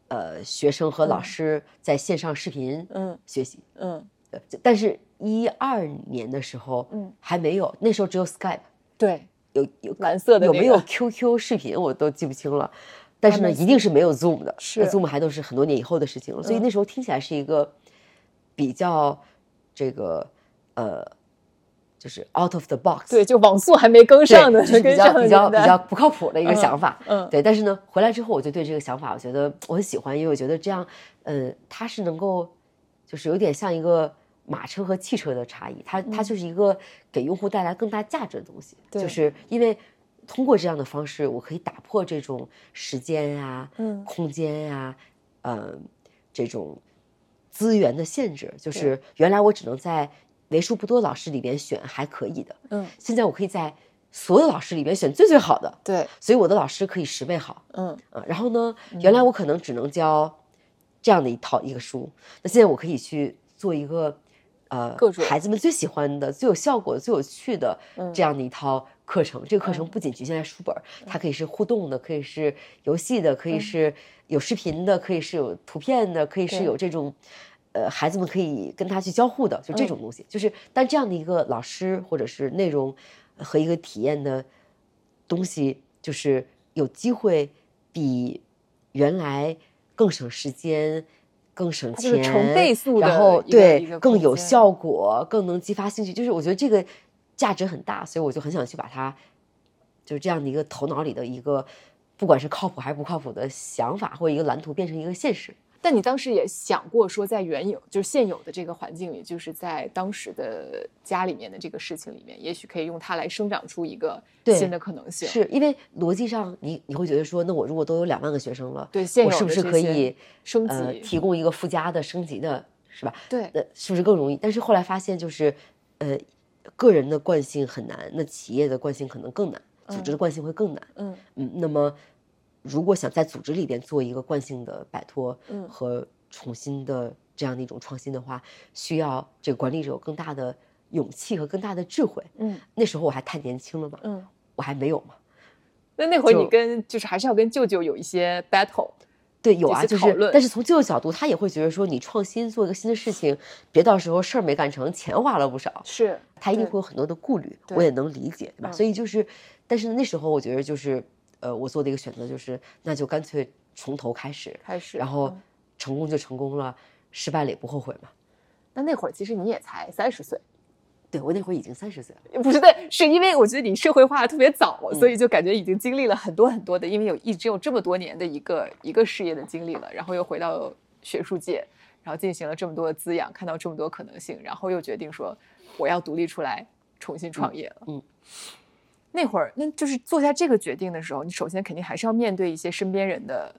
呃学生和老嗯。师在线上视频嗯。学习。嗯，呃但是，一二年的时候，嗯，还没有，那时候只有 Skype，对，有有蓝色的有没有 QQ 视频我都记不清了，但是呢，一定是没有 Zoom 的，是那 Zoom 还都是很多年以后的事情了，所以嗯那时候听起来是一个比较这个呃，就是 out of the box，对，就网速还没跟，上呢，就是比较比较比较不靠谱的一个嗯想法。嗯对。但是呢，回来之后我就对这个想法，我觉得我很喜欢，因为我觉得这样，呃，它是能够，就是有点像一个马车和汽车的差异，它它就是一个给用户带来更大价值的东西，就是因为。通过这样的方式，我可以打破这种时间呀、嗯。空间呀、呃，这种资源的限制。就是原来我只能在为数不多老师里边选还可以的，嗯。现在我可以在所有老师里边选最最好的，对，所以我的老师可以十倍好嗯。啊。然后呢，原来我可能只能教这样的一套一个书，那现在我可以去做一个呃各种孩子们最喜欢的、最有效果、最有趣的嗯这样的一套课程。这个课程不仅局限在书本儿，它可以是互动的，可以是游戏的，可以是有视频的，可以是有图片的，可以是有这种。呃，孩子们可以跟他去交互的，就这种东西，就是但这样的一个老师或者是内容和一个体验的东西，就是有机会比原来更省时间、更省钱，然后对更有效果，更能激发兴趣。就是我觉得这个价值很大，所以我就很想去把它，就是这样的一个头脑里的一个，不管是靠谱还是不靠谱的想法或者一个蓝图，变成一个现实。但你当时也想过说，在原有就是现有的这个环境里，就是在当时的家里面的这个事情里面，也许可以用它来生长出一个新的可能性。是因为逻辑上你你会觉得说，那我如果都有两万个学生了，对现有我是不是可以升呃级提供一个附加的升级的，是吧？对那是不是更容易？但是后来发现，就是呃，个人的惯性很难，那企业的惯性可能更难，组织的惯性会更难。嗯嗯，那么如果想在组织里边做一个惯性的摆脱嗯和重新的这样的一种创新的话，需要这个管理者有更大的勇气和更大的智慧。嗯那时候我还太年轻了嘛，嗯。我还没有嘛。那那会儿你跟就是还是要跟舅舅有一些 battle。对，有啊，就是，但是从舅舅角度，他也会觉得说，你创新做一个新的事情，别到时候事儿没干成，钱花了不少，是他一定会有很多的顾虑，我也能理解，对吧？嗯所以就是，但是那时候我觉得就是，呃，我做的一个选择就是，那就干脆从头开始，开始，然后嗯成功就成功了，失败了也不后悔嘛。那那会儿其实你也才三十岁，对我那会儿已经三十岁了，不是对，是因为我觉得你社会化的特别早，嗯所以就感觉已经经历了很多很多的，因为有一直有这么多年的一个一个事业的经历了，然后又回到学术界，然后进行了这么多的滋养，看到这么多可能性，然后又决定说我要独立出来重新创业了。嗯那会儿那就是做下这个决定的时候，你首先肯定还是要面对一些身边人的，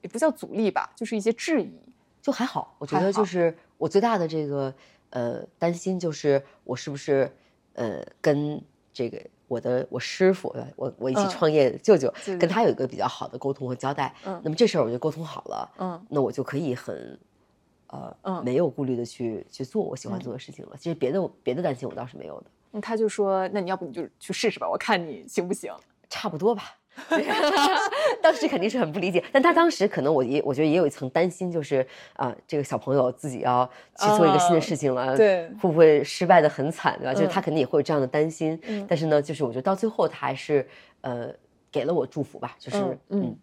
也不叫阻力吧，就是一些质疑。就还好，我觉得就是我最大的这个呃担心就是我是不是呃跟这个我的我师傅呃我我一起嗯创业的舅舅、跟他有一个比较好的沟通和交代，嗯那么这事儿我就沟通好了，嗯那我就可以很呃、嗯没有顾虑的去去做我喜欢做的事情了。其实别的别的担心我倒是没有的，那他就说，那你要不你就去试试吧，我看你行不行。差不多吧。当时肯定是很不理解，但他当时可能我也我觉得也有一层担心，就是啊、这个小朋友自己要去做一个新的啊事情了，对会不会失败的很惨，对吧？就是嗯他肯定也会有这样的担心，嗯但是呢，就是我觉得到最后他还是呃给了我祝福吧，就是嗯嗯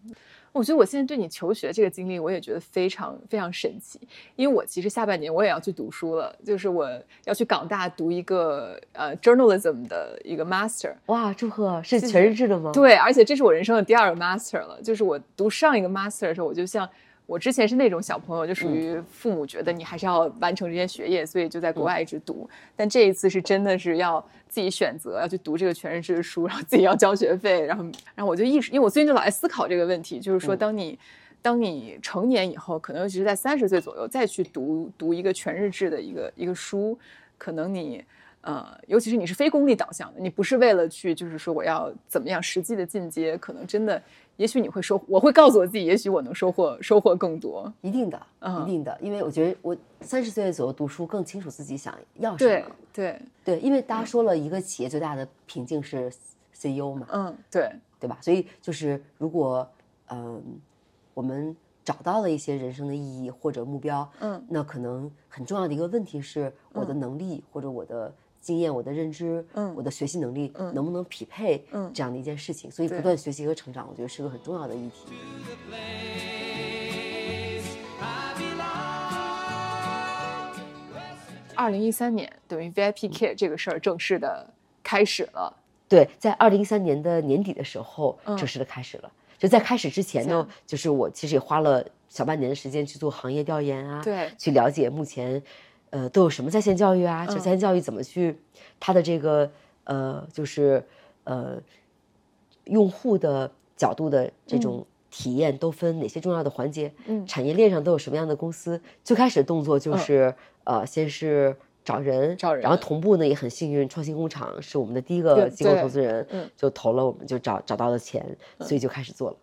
我觉得我现在对你求学这个经历，我也觉得非常非常神奇，因为我其实下半年我也要去读书了，就是我要去港大读一个呃 journalism 的一个 master。哇，祝贺是全日制的吗？，对，而且这是我人生的第二个 master 了。就是我读上一个 master 的时候，我就像我之前是那种小朋友，就属于父母觉得你还是要完成这些学业，所以就在国外一直读。但这一次是真的是要自己选择要去读这个全日制的书，然后自己要交学费，然后然后我就意识，因为我最近就老在思考这个问题，就是说嗯当你。当你成年以后，可能尤其是在三十岁左右，再去读读一个全日制的一个一个书，可能你呃，尤其是你是非功利导向的，你不是为了去就是说我要怎么样实际的进阶，可能真的，也许你会收，我会告诉我自己，也许我能收获收获更多。一定的，嗯。一定的，因为我觉得我三十岁左右读书更清楚自己想要什么。对，对，因为大家说了一个企业最大的瓶颈是 CEO 嘛，嗯对，对吧？所以就是如果嗯、我们找到了一些人生的意义或者目标，嗯。那可能很重要的一个问题是我的能力、或者我的经验、我的认知、嗯我的学习能力、嗯能不能匹配嗯这样的一件事情。所以不断学习和成长，我觉得是个很重要的议题。二零一三年等于 VIP Kit 这个事儿正式的开始了。对，在二零一三年的年底的时候，嗯正式的开始了。就在开始之前呢，就是我其实也花了小半年的时间去做行业调研啊，对去了解目前，呃，都有什么在线教育啊，就嗯在线教育怎么去，它的这个呃，就是呃，用户的角度的这种体验都分哪些重要的环节，嗯产业链上都有什么样的公司。最开始的动作就是、呃，先是。找人，找然后同步呢也很幸运，创新工厂是我们的第一个机构投资人，嗯就投了，我们就找找到了钱，所以就开始做了。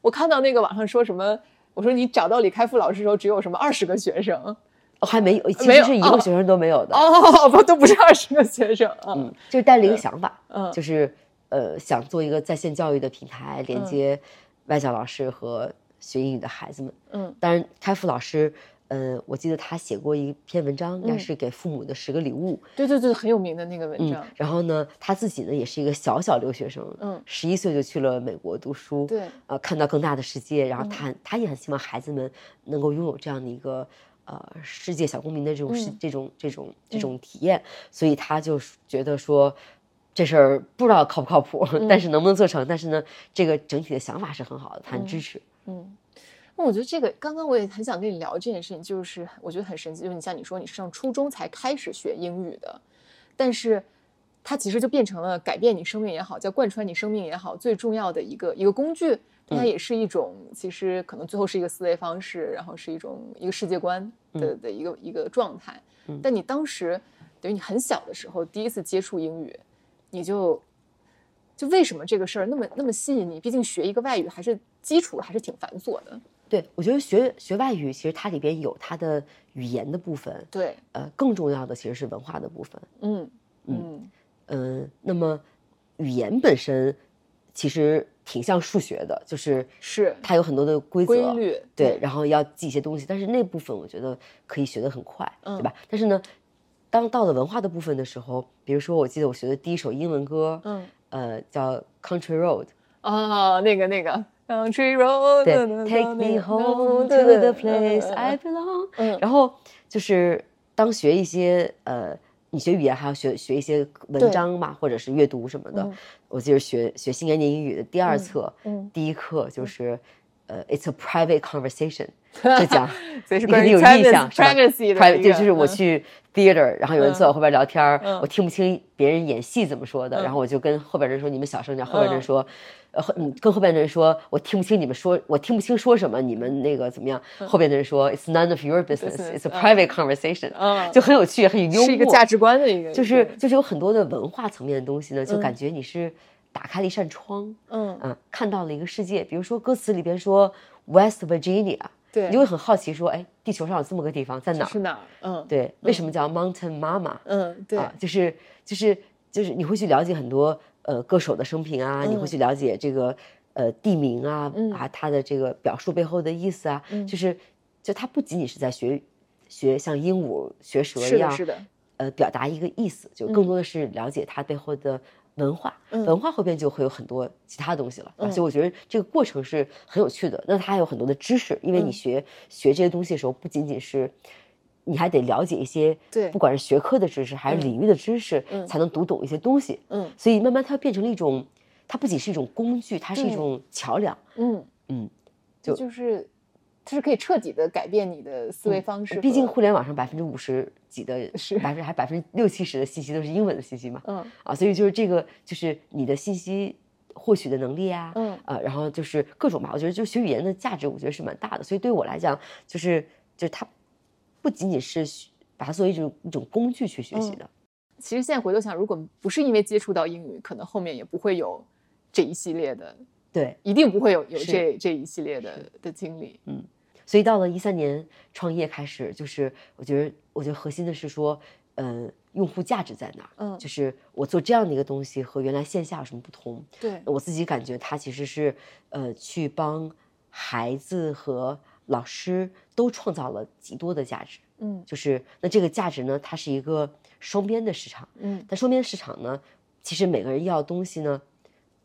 我看到那个网上说什么，我说你找到李开复老师的时候只有什么二十个学生，哦，还没有，其实是一个哦学生都没有的。哦，不都不是二十个学生啊。嗯，就是带了一个想法，嗯就是呃，想做一个在线教育的平台，连接外教老师和学英语的孩子们。嗯当然，开复老师，呃，我记得他写过一篇文章，应该嗯是给父母的十个礼物。对对对，很有名的那个文嗯章。，然后呢，他自己呢也是一个小小留学生，嗯十一岁就去了美国读书，对呃，看到更大的世界，然后嗯他、他也很希望孩子们能够拥有这样的一个呃世界小公民的这种这种这种这种体验，所以他就觉得说。这事儿不知道靠不靠谱，但是能不能做成？但是呢，这个整体的想法是很好的，他很支持。嗯，那我觉得这个刚刚我也很想跟你聊这件事情，就是我觉得很神奇，就是你像你说你是上初中才开始学英语的，但是它其实就变成了改变你生命也好，叫贯穿你生命也好，最重要的一个一个工具。它也是一种，其实可能最后是一个思维方式，然后是一种一个世界观的的一个一个状态。但你当时等于你很小的时候第一次接触英语，你就就为什么这个事儿那么那么吸引你？毕竟学一个外语还是基础还是挺繁琐的。对我觉得学学外语，其实它里边有它的语言的部分，对，呃，更重要的其实是文化的部分。嗯嗯嗯，那么语言本身其实挺像数学的，就是是它有很多的规则、规律对，然后要记一些东西，但是那部分我觉得可以学得很快，嗯对吧？但是呢，当到了文化的部分的时候，比如说我记得我学的第一首英文歌，嗯呃，叫《Country Road》，哦，那个那个 Country road，对，Take me home to the place 嗯 I 嗯 belong。嗯然后就是当学一些呃，你学语言还要学学一些文章嘛，或者是阅读什么的。嗯。我记得学学新概念英语的第二册，嗯。第一课就是呃，it's a private conversation，就讲 所以是你肯定有印象是吧 private 就就是我嗯去 theater，然后有人坐在我后边聊天我听不清别人演戏怎么说的，然后我就跟后边人说你们小声点，后边人嗯说，呃，嗯跟后边的人说我听不清你们说，我听不清说什么，你们那个怎么样？后边的人说 it's none of your business，it's a 嗯。private conversation，嗯。就很有趣，很幽默，是一个价值观的一个，就是就是有很多的文化层面的东西呢，就嗯。感觉你是打开了一扇窗，嗯。嗯，看到了一个世界。比如说歌词里边说 West Virginia，对。你就会很好奇说，哎，地球上有这么个地方在哪儿？是哪儿？嗯，对，为什么叫 Mountain Mama？嗯对。啊，就是就是就是你会去了解很多呃歌手的生平啊，你会去了解这个呃地名啊，嗯。啊它的这个表述背后的意思啊，就是就它不仅仅是在学学像鹦鹉学舌是的，一样，是的，呃表达一个意思，就更多的是了解它背后的文化。嗯文化后边就会有很多其他东西了，嗯所以我觉得这个过程是很有趣的。那它还有很多的知识，因为你嗯学、学这些东西的时候，不仅仅是你还得了解一些，对不管是学科的知识还是嗯领域的知识，嗯才能读懂一些东西。嗯所以慢慢它变成了一种，它不仅是一种工具，它是一种桥梁。嗯嗯，就就是它是可以彻底的改变你的思维方式和，毕竟互联网上百分之五十几的，是百分之还百分之六七十的信息都是英文的信息嘛。嗯啊，所以就是这个，就是你的信息获取的能力啊，嗯呃，然后就是各种吧，我觉得就学语言的价值，我觉得是蛮大的。所以对我来讲，就是就是它不仅仅是学把它作为一种一种工具去学习嗯的，其实现在回头想，如果不是因为接触到英语，可能后面也不会有这一系列的，对。一定不会有有这这一系列的的经历。所以到了一三年创业开始，就是我觉得我觉得核心的是说，呃，用户价值在哪儿？嗯就是我做这样的一个东西和原来线下有什么不同？对，我自己感觉它其实是呃去帮孩子和老师都创造了极多的价值。嗯就是那这个价值呢，它是一个双边的市场。嗯但双边市场呢，其实每个人要的东西呢，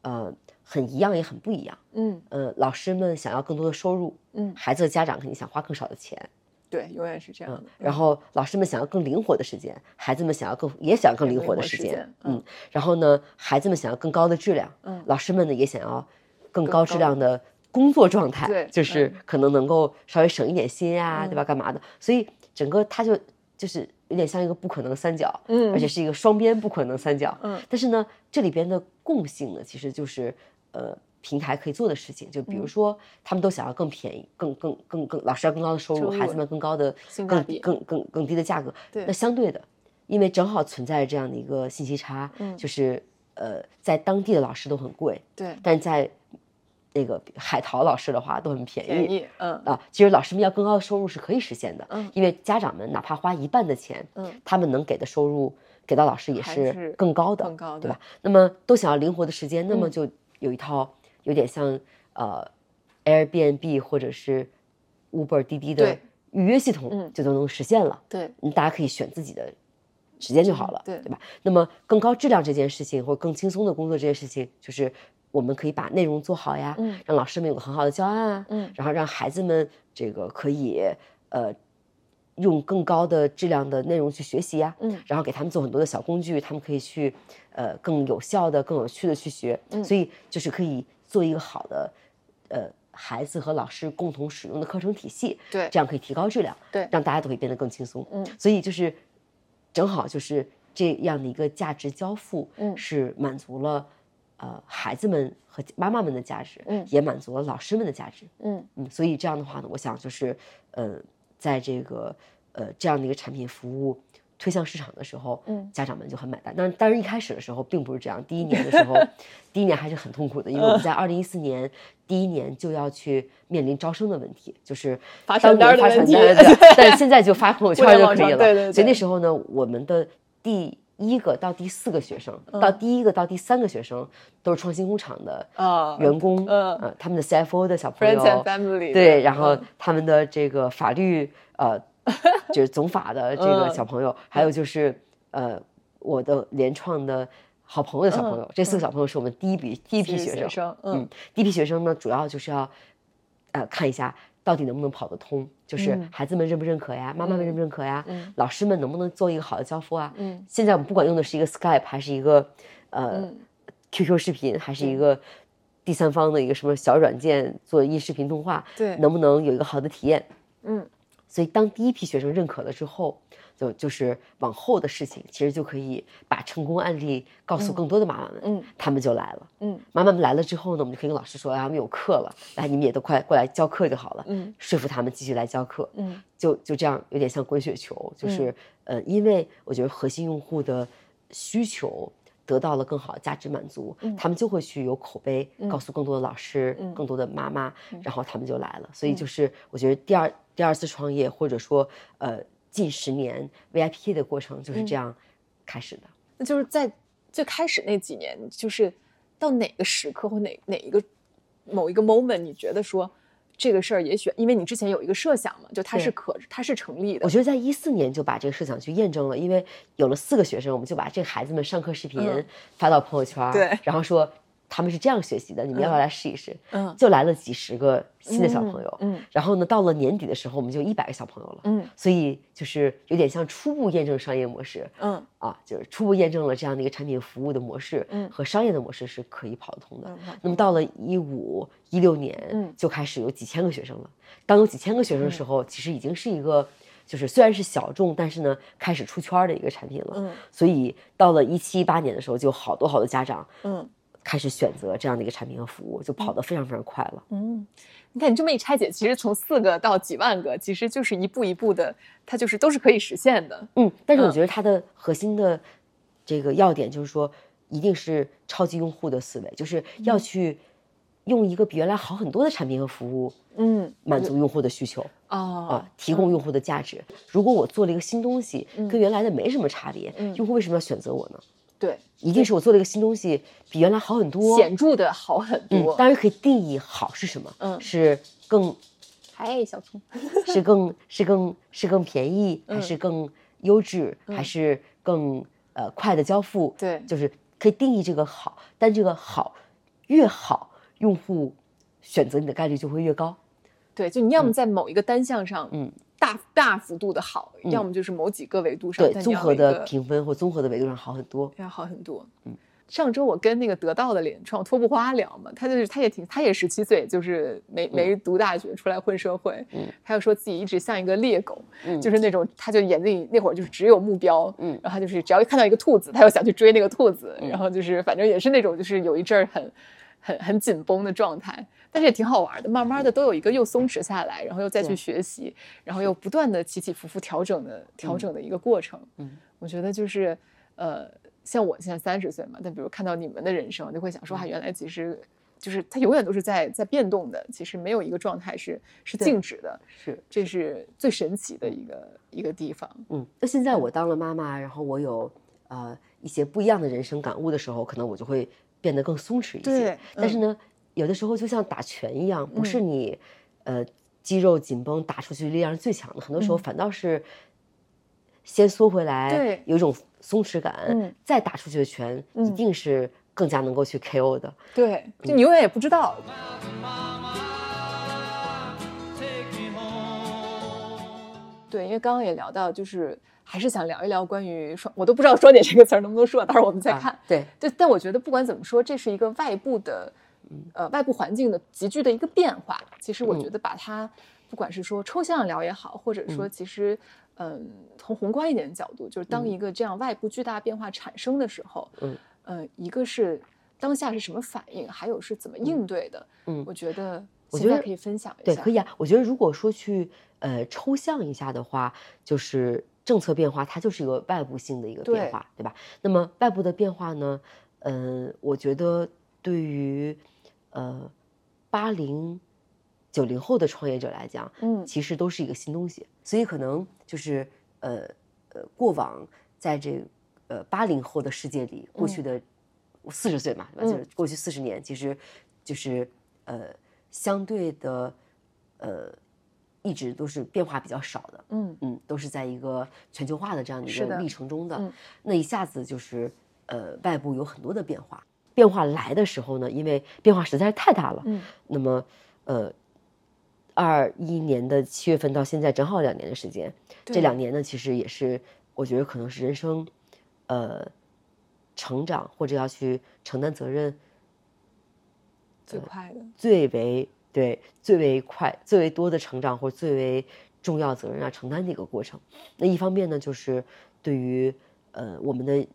呃，很一样也很不一样。嗯呃，老师们想要更多的收入，嗯，孩子的家长肯定想花更少的钱。对，永远是这样嗯的。，然后老师们想要更灵活的时间，孩子们想要更也想要更灵活的时间，嗯嗯，然后呢，孩子们想要更高的质量，嗯老师们呢也想要更高高质量的工作状态，对就是嗯可能能够稍微省一点心啊，对嗯吧？干嘛的？所以整个他就就是有点像一个不可能三角，嗯。而且是一个双边不可能三角，嗯。但是呢，这里边的共性呢，其实就是呃。平台可以做的事情，就比如嗯。说，他们都想要更便宜、更更更更老师要更高的收入，孩子们更高的更更更更低的价格。对。那相对的，因为正好存在这样的一个信息差，嗯。就是呃，在当地的老师都很贵，对，但在那个海淘老师的话都很便宜。便宜，嗯啊，其实老师们要更高的收入是可以实现的，嗯因为家长们哪怕花一半的钱，嗯他们能给的收入给到老师也是是更高的，更高的对吧？那么都想要灵活的时间，那么嗯就有一套有点像呃 Airbnb 或者是 Uber、滴滴的预约系统，嗯就都能实现了。对，你大家可以选自己的时间就好了，对对吧？那么更高质量这件事情，或者更轻松的工作这件事情，就是我们可以把内容做好呀，嗯让老师们有个很好的教案啊，嗯然后让孩子们这个可以呃用更高的质量的内容去学习呀，嗯然后给他们做很多的小工具，他们可以去呃更有效的、更有趣的去学，嗯。所以就是可以做一个好的呃孩子和老师共同使用的课程体系，对这样可以提高质量，对让大家都会变得更轻松，嗯。所以就是正好就是这样的一个价值交付，嗯是满足了呃孩子们和妈妈们的价值，嗯也满足了老师们的价值，嗯嗯，所以这样的话呢，我想就是，呃，在这个呃这样的一个产品服务推向市场的时候，嗯家长们就很买单。但是，当然一开始的时候并不是这样，第一年的时候，第一年还是很痛苦的，因为我们在二零一四年第一年就要去面临招生的问题，就是发传单的 但现在就发朋友圈就可以了。上对对所以那时候呢，我们的第一个到第四个学生，嗯。到第一个到第三个学生都是创新工厂的啊员工，嗯。呃，他们的 CFO 的小朋友，friends and family，对，然后嗯他们的这个法律呃，就是总法的 这个嗯。小朋友，还有就是呃，我的联创的好朋友的小朋友，这四个小朋友是我们第一笔第一批学生，嗯，第一批学生呢，主要就是要呃看一下到底能不能跑得通，就是嗯。孩子们认不认可呀，妈妈们认不认可呀，嗯。老师们能不能做一个好的交付啊？嗯。现在我们不管用的是一个 Skype 还是一个呃、嗯。QQ 视频，还是一个第三方的一个什么小软件做音视频通话，对。能不能有一个好的体验？嗯。所以当第一批学生认可了之后，就就是往后的事情，其实就可以把成功案例告诉更多的妈妈们，嗯他们就来了。嗯妈妈们来了之后呢，我们就可以跟老师说，啊，我们有课了，来你们也都快过来教课就好了，嗯说服他们继续来教课。嗯就就这样，有点像滚雪球，就是、呃，因为我觉得核心用户的需求得到了更好的价值满足，嗯他们就会去有口碑，告诉更多的老师、嗯更多的妈妈，然后他们就来了。所以嗯就是我觉得第二第二次创业，或者说呃近十年 VIP 的过程就是嗯。这样开始的。那就是在最开始那几年，就是到哪个时刻或哪哪一个某一个 moment，你觉得说这个事儿也许因为你之前有一个设想嘛，就它是可它是成立的。我，觉得在一四年就把这个设想去验证了，因为有了四个学生，我们就把这个孩子们上课视频嗯。发到朋友圈，对。然后说他们是这样学习的，你们要不要来试一试？嗯。就来了几十个新的小朋友，嗯。然后呢，到了年底的时候，我们就一百个小朋友了，嗯。所以就是有点像初步验证商业模式嗯。啊，就是初步验证了这样的一个产品服务的模式，嗯。和商业的模式是可以跑得通的。嗯那么到了一五一六年，嗯。就开始有几千个学生了。当有几千个学生的时候，其实已经是一个，就是虽然是小众，但是呢，开始出圈的一个产品了。嗯。所以到了一七一八年的时候，就好多好多家长嗯开始选择这样的一个产品和服务，就跑得非常非常快了。嗯，你看你这么一拆解，其实从四个到几万个，其实就是一步一步的，它就是都是可以实现的。嗯，但是我嗯觉得它的核心的这个要点就是说，一定是超级用户的思维，就是要去用一个比原来好很多的产品和服务嗯满足用户的需求。啊啊，提供用户的价值。如果我做了一个新东西，跟原来的没什么差别，嗯用户为什么要选择我呢？对，一定是我做了一个新东西比原来好很多。显著的好很多。，嗯当然可以定义好是什么，嗯是更嗨，小聪，是更是更是更便宜，还嗯是更优质，还是更呃快的交付？对就是可以定义这个好，但这个好越好，用户选择你的概率就会越高。对，就你要么在某一个单项上，嗯，大大幅度的好，嗯要么就是某几个维度上，对，综合的评分或综合的维度上好很多。要好很多。嗯，上周我跟那个得到的联创托布花聊嘛，他就是他也挺，他也十七岁，就是没没读大学出来混社会，嗯，他又说自己一直像一个猎狗，嗯就是那种他就眼睛里那会儿就是只有目标，嗯然后他就是只要一看到一个兔子，他又想去追那个兔子，嗯然后就是反正也是那种就是有一阵儿很很很紧绷的状态。但是也挺好玩的，慢慢的都有一个又松弛下来，然后又再去学习，然后又不断的起起伏伏调整的调整的一个过程。嗯，我觉得就是呃，像我现在三十岁嘛，但比如看到你们的人生，就会想说，啊，原来其实就是它永远都是在在变动的，其实没有一个状态是是静止的，是，这是。最神奇的一个一个地方。嗯，那现在我当了妈妈，然后我有呃一些不一样的人生感悟的时候，可能我就会变得更松弛一些。对。嗯但是呢，有的时候就像打拳一样，不是你、呃肌肉紧绷打出去力量是最强的，很多时候反倒是先缩回来，对有一种松弛感，嗯再打出去的拳、一嗯定是更加能够去 KO 的。对，就你永远也不知道。对，因为刚刚也聊到，就是还是想聊一聊关于双，我都不知道“双减”这个词儿能不能说，待会儿我们再看。啊、对，对，但我觉得不管怎么说，这是一个外部的，呃，外部环境的急剧的一个变化。其实我觉得把它，不管是说抽象聊也好，或者说其实，嗯，从宏观一点的角度，就是当一个这样外部巨大变化产生的时候，嗯，呃，一个是当下是什么反应，还有是怎么应对的。嗯我觉得我觉得现在可以分享一下对，下。可以啊。我觉得如果说去呃抽象一下的话，就是政策变化，它就是一个外部性的一个变化，对吧？那么外部的变化呢，嗯、我觉得对于呃八零九零后的创业者来讲，嗯。其实都是一个新东西，所以可能就是呃呃过往在这呃八零后的世界里，过去的四十岁嘛，对吧？就是过去四十年，其实就是呃相对的呃一直都是变化比较少的，嗯。嗯，都是在一个全球化的这样的一个历程中的，嗯。那一下子就是呃外部有很多的变化，变化来的时候呢，因为变化实在是太大了，嗯。那么呃二一年的七月份到现在正好两年的时间，这两年呢其实也是我觉得可能是人生呃成长或者要去承担责任最快的，最为对最为快、最为多的成长或最为重要责任啊承担的一个过程。那一方面呢，就是对于呃我们的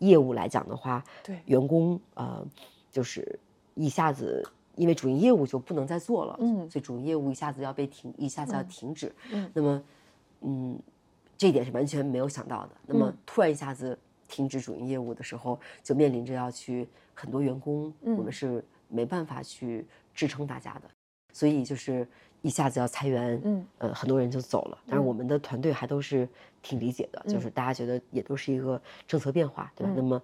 业务来讲的话，对。员工呃就是一下子因为主营业务就不能再做了，嗯。所以主营业务一下子要被停，一下子要嗯。停止。嗯。那么嗯，这一点是完全没有想到的。那么嗯。突然一下子停止主营业务的时候，就面临着要去很多员工，我们嗯是没办法去支撑大家的，所以就是一下子要裁员，嗯呃，很多人就走了。但是嗯我们的团队还都是挺理解的，就嗯是大家觉得也都是一个政策变化，对吧？那嗯么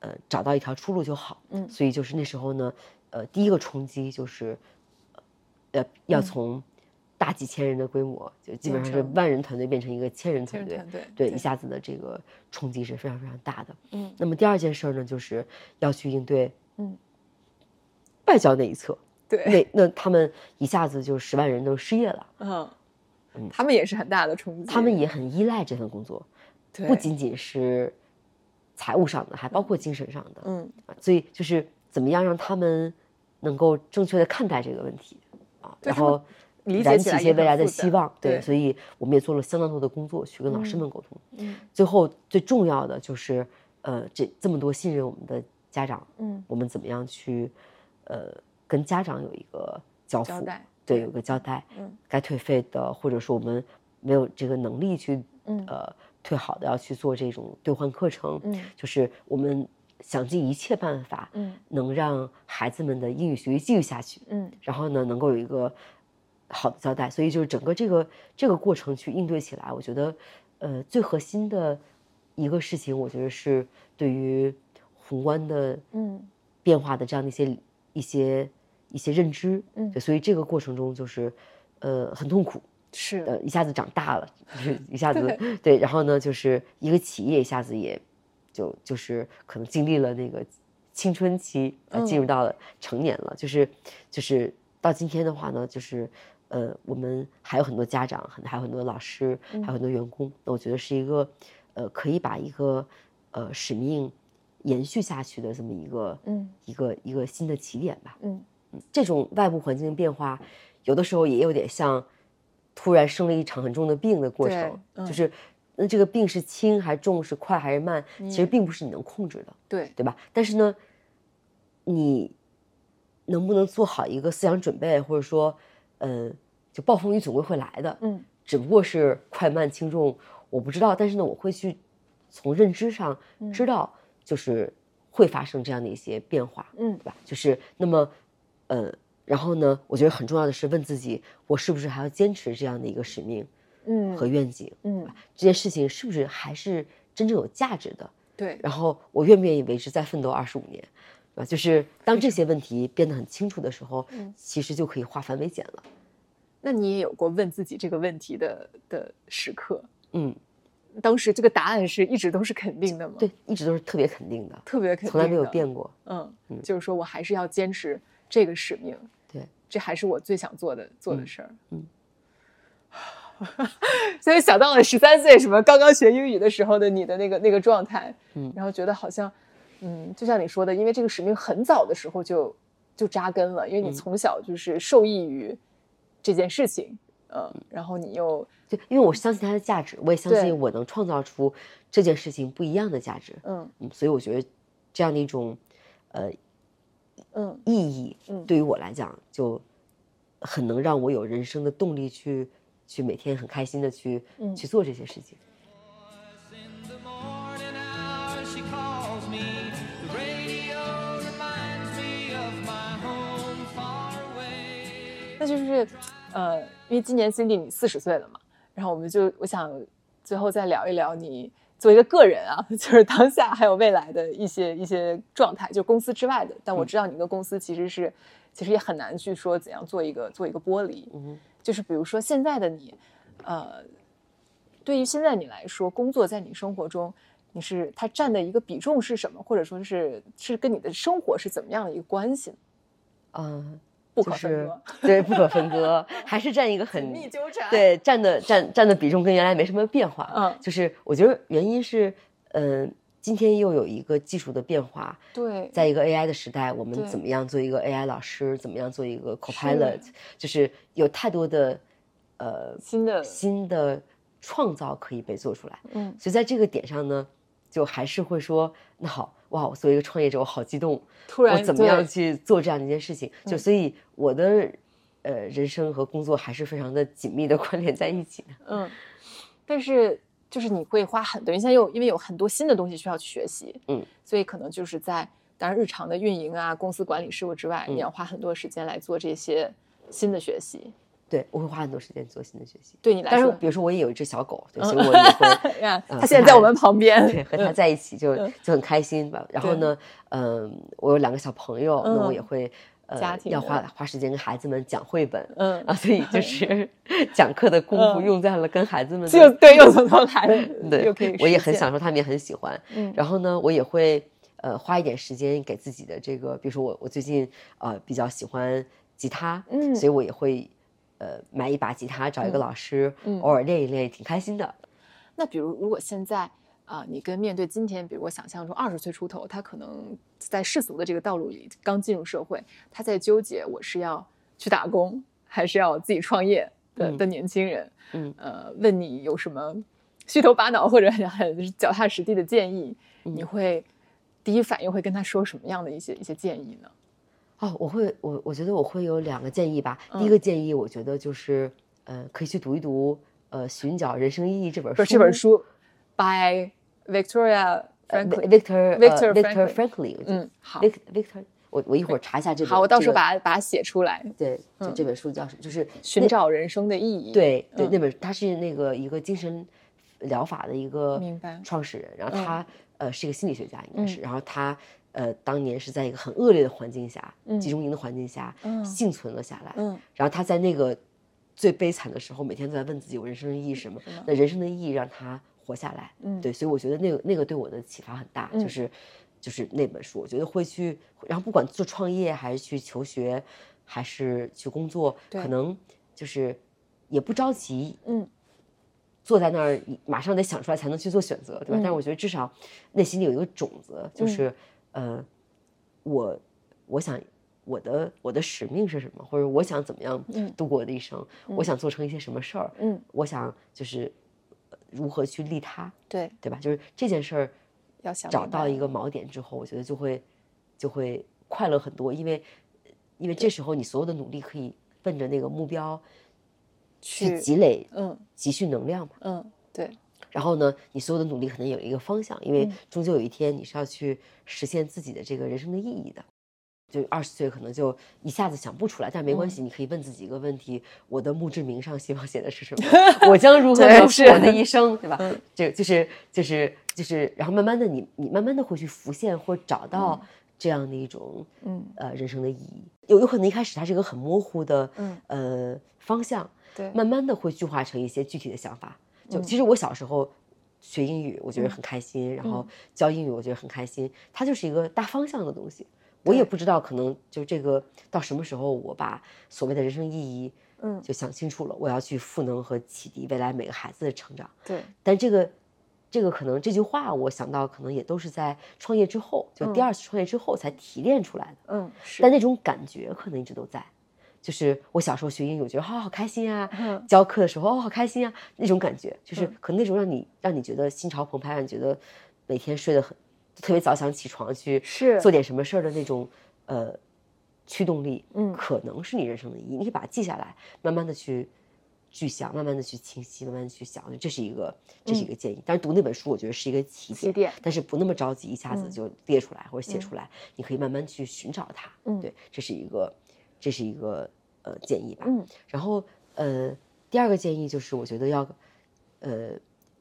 呃，找到一条出路就好。嗯所以就是那时候呢，呃，第一个冲击就是，呃，要嗯从大几千人的规模，就基本上是万人团队变成一个千人团队，团队对，对一下子的这个冲击是非常非常大的。嗯那么第二件事儿呢，就是要去应对嗯，外交那一侧，对，那那他们一下子就十万人都失业了，嗯。嗯。他们也是很大的冲击，他们。也很依赖这份工作，不仅仅是财务上的，还包括精神上的。嗯。啊所以就是怎么样让他们能够正确的看待这个问题啊，然后燃起一些未来的希望。对所以我们也做了相当多的工作去跟老师嗯。们沟通。嗯。最后最重要的就是，呃，这这么多信任我们的家长，嗯。我们怎么样去，呃，跟家长有一个交付，对有个交代，嗯。该退费的，或者说我们没有这个能力去，嗯。呃，退好的要去做这种兑换课程，嗯。就是我们想尽一切办法，嗯能让孩子们的英语学习继续下去，嗯。然后呢，能够有一个好的交代。所以就是整个这个这个过程去应对起来，我觉得，呃，最核心的一个事情，我觉得是对于宏观的嗯。变化的这样的一些一些一些认知，嗯。对，所以这个过程中就是，呃，很痛苦，是。呃，一下子长大了，就是一下子对，然后呢，就是一个企业一下子也就就是可能经历了那个青春期，呃，进入嗯到了成年了，就是就是到今天的话呢，就是呃，我们还有很多家长，很还有很多老师，还有很多员工，那我觉得是一个呃，可以把一个呃使命延续下去的这么一个嗯。一个一个新的起点吧。嗯这种外部环境的变化，有的时候也有点像突然生了一场很重的病的过程，嗯就是那这个病是轻还是重，是快还是慢，其实嗯并不是你能控制的，对对吧？但是呢，你能不能做好一个思想准备，或者说，呃，就暴风雨总归会来的，嗯只不过是快慢轻重我不知道，但是呢，我会去从认知上嗯知道，就是会发生这样的一些变化，嗯对吧？就是那么，呃，然后呢，我觉得很重要的是问自己，我是不是还要坚持这样的一个使命嗯和愿景？嗯这件事情是不是还是真正有价值的？对然后我愿不愿意为之再奋斗二十五年？对吧？就是当这些问题变得很清楚的时候，嗯其实就可以化繁为简了。那你也有过问自己这个问题的的时刻？嗯，当时这个答案是一直都是肯定的吗？对，，一直都是特别肯定的，特别肯定，从来没有变过。嗯，嗯就是说我还是要坚持这个使命，对，这还是我最想做的做的嗯事儿。嗯，所以想到了十三岁什么刚刚学英语的时候的你的那个那个状态，嗯然后觉得好像，嗯，就像你说的，因为这个使命很早的时候就就扎根了，因为你嗯从小就是受益于这件事情，嗯，然后你又就，因为我相信它的价值，我也相信我能创造出这件事情不一样的价值。嗯嗯，所以我觉得这样的一种呃嗯。意义，嗯。对于我来讲就很能让我有人生的动力去去每天很开心的去、嗯。去做这些事情。那就是，呃，因为今年 Cindy 你四十岁了嘛，然后我们就我想最后再聊一聊你作为一个个人啊，就是当下还有未来的一些一些状态，就公司之外的。但我知道你的公司其实是，其实也很难去说怎样做一个做一个剥离。嗯就是比如说现在的你，呃，对于现在你来说，工作在你生活中，你是它占的一个比重是什么，或者说是是跟你的生活是怎么样的一个关系呢？嗯，不就是可分割，对不可分割，还是占一个 很紧密纠缠。，对占的占占的比重跟原来没什么变化。嗯就是我觉得原因是，嗯、今天又有一个技术的变化，对，在一个 AI 的时代，我们怎么样做一个 AI 老师？怎么样做一个 copilot？就是有太多的呃新的新的创造可以被做出来。嗯所以在这个点上呢，就还是会说，那好，哇，我作为一个创业者，我好激动，突然我怎么样去做这样的一件事情？就嗯所以我的呃人生和工作还是非常的紧密的 关联在一起的。嗯，但是就是你会花很多，现在又因为有很多新的东西需要去学习，嗯，所以可能就是在当然日常的运营啊、公司管理事务之外，嗯你要花很多时间来做这些新的学习。对，我会花很多时间做新的学习。对你来说，但是比如说我也有一只小狗，对，所以我也会。他现在在我们旁边，对，和他在一起就就很开心吧。然后呢，嗯，我有两个小朋友，那我也嗯会呃要花花时间跟孩子们讲绘本，嗯啊，所以就 是讲课的功夫嗯用在了跟孩子们 就对，又从头来了，对又可以，我也很享受，他们也很喜欢。嗯然后呢，我也会呃花一点时间给自己的这个，比如说我我最近呃比较喜欢吉他，嗯所以我也会呃买一把吉他，找一个嗯老师，嗯偶尔练一练，也挺开心的。那比如，如果现在啊、你跟面对今天，比如我想象中二十岁出头，他可能在世俗的这个道路里刚进入社会，他在纠结我是要去打工，还是要自己创业的、嗯的年轻人，嗯呃，问你有什么虚头巴脑或者很很脚踏实地的建议，你嗯会第一反应会跟他说什么样的一些一些建议呢？哦，我会，我我觉得我会有两个建议吧。第一嗯个建议，我觉得就是，呃，可以去读一读，呃，《寻找人生意义》这本书。不是这本书，by Victoria。，Victor 呃 Victor Victor Frankly，嗯，好，Vic Victor，我我一会儿查一下这本。好，我到时候这个把它把它写出来。对，就嗯这本书叫什么？就是寻找人生的意义。，对对，嗯那本他是那个一个精神疗法的一个创始人，然后嗯他、呃是一个心理学家，应该是，嗯然后他呃当年是在一个很恶劣的环境下，嗯集中营的环境下、嗯幸存了下来，嗯然后他在那个最悲惨的时候，每天都在问自己我人生的意义是什么？那人生的意义让他活下来，嗯对，所以我觉得那个那个对我的启发很大，嗯就是就是那本书，我觉得会去，然后不管做创业还是去求学，还是去工作，对可能就是也不着急，嗯坐在那儿马上得想出来才能去做选择，对吧？但是嗯我觉得至少内心里有一个种子，就是、呃，我我想我的我的使命是什么，或者我想怎么样嗯度过我的一生，我想做成一些什么事儿，嗯，我想就是呃如何去利他，对，对吧？就是这件事儿要想找到一个锚点之后，我觉得就会就会快乐很多，因为因为这时候你所有的努力可以奔着那个目标去去积累嗯积蓄能量嘛。嗯，对，然后呢，你所有的努力可能有一个方向，因为嗯终究有一天你是要去实现自己的这个人生的意义的。就二十岁可能就一下子想不出来，但没关嗯系，你可以问自己一个问题：我的墓志铭上希望写的是什么？我将如何对描述我的一生，对吧？嗯这就是就是就是，然后慢慢的你你慢慢的会去浮现或找到这样的一种嗯呃人生的意义。有有可能一开始它是一个很模糊的嗯呃方向，对，慢慢的会具化成一些具体的想法。就嗯其实我小时候学英语，我觉得很开心，然后教英语，我觉得很开心。它就是一个大方向的东西，我也不知道可能就这个到什么时候，我把所谓的人生意义嗯就想清楚了，我要去赋能和启迪未来每个孩子的成长。对，但这个。这个可能这句话，我想到可能也都是在创业之后，就第嗯二次创业之后才提炼出来的。嗯是，但那种感觉可能一直都在。就是我小时候学英语，我觉得好好开心啊，嗯教课的时候哦好开心啊，那种感觉，就是嗯可能那种让你让你觉得心潮澎湃，让你觉得每天睡得很特别早想起床去是做点什么事儿的那种呃驱动力，嗯可能是你人生的意义。你可以把它记下来，慢慢的去具象，慢慢的去清晰，慢慢的去想，这是一个这是一个建议。但是读那本书，我觉得是一个起点起点但是不那么着急，一下子嗯就列出来或者写嗯出来，你可以慢慢去寻找它。嗯对，这是一个这是一个呃建议吧。嗯。然后呃，第二个建议就是，我觉得要呃，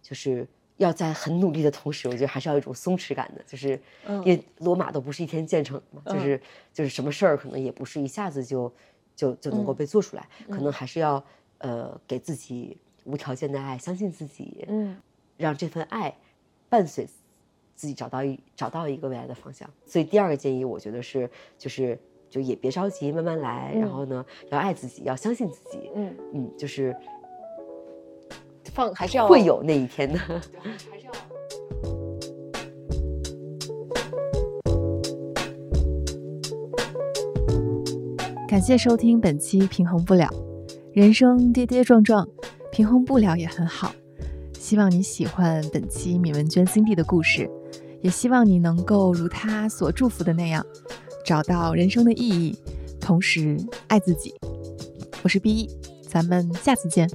就是要在很努力的同时，我觉得还是要有一种松弛感的，就是嗯。因为罗马都不是一天建成的嘛，就嗯是就是什么事儿可能也不是一下子就就就能够嗯。被做出来，可嗯能还是要呃给自己无条件的爱，相信自己，嗯。让这份爱伴随自己找到一找到一个未来的方向。所以第二个建议，我觉得是就是就也别着急，慢慢来。然后呢，要爱自己，要相信自己。嗯嗯，就是放还是要会有那一天的。感谢收听本期《平衡不了》，人生跌跌撞撞，平衡不了也很好。希望你喜欢本期米文娟 Cindy 的故事，也希望你能够如她所祝福的那样。找到人生的意义同时爱自己。我是 be 咱们下次见。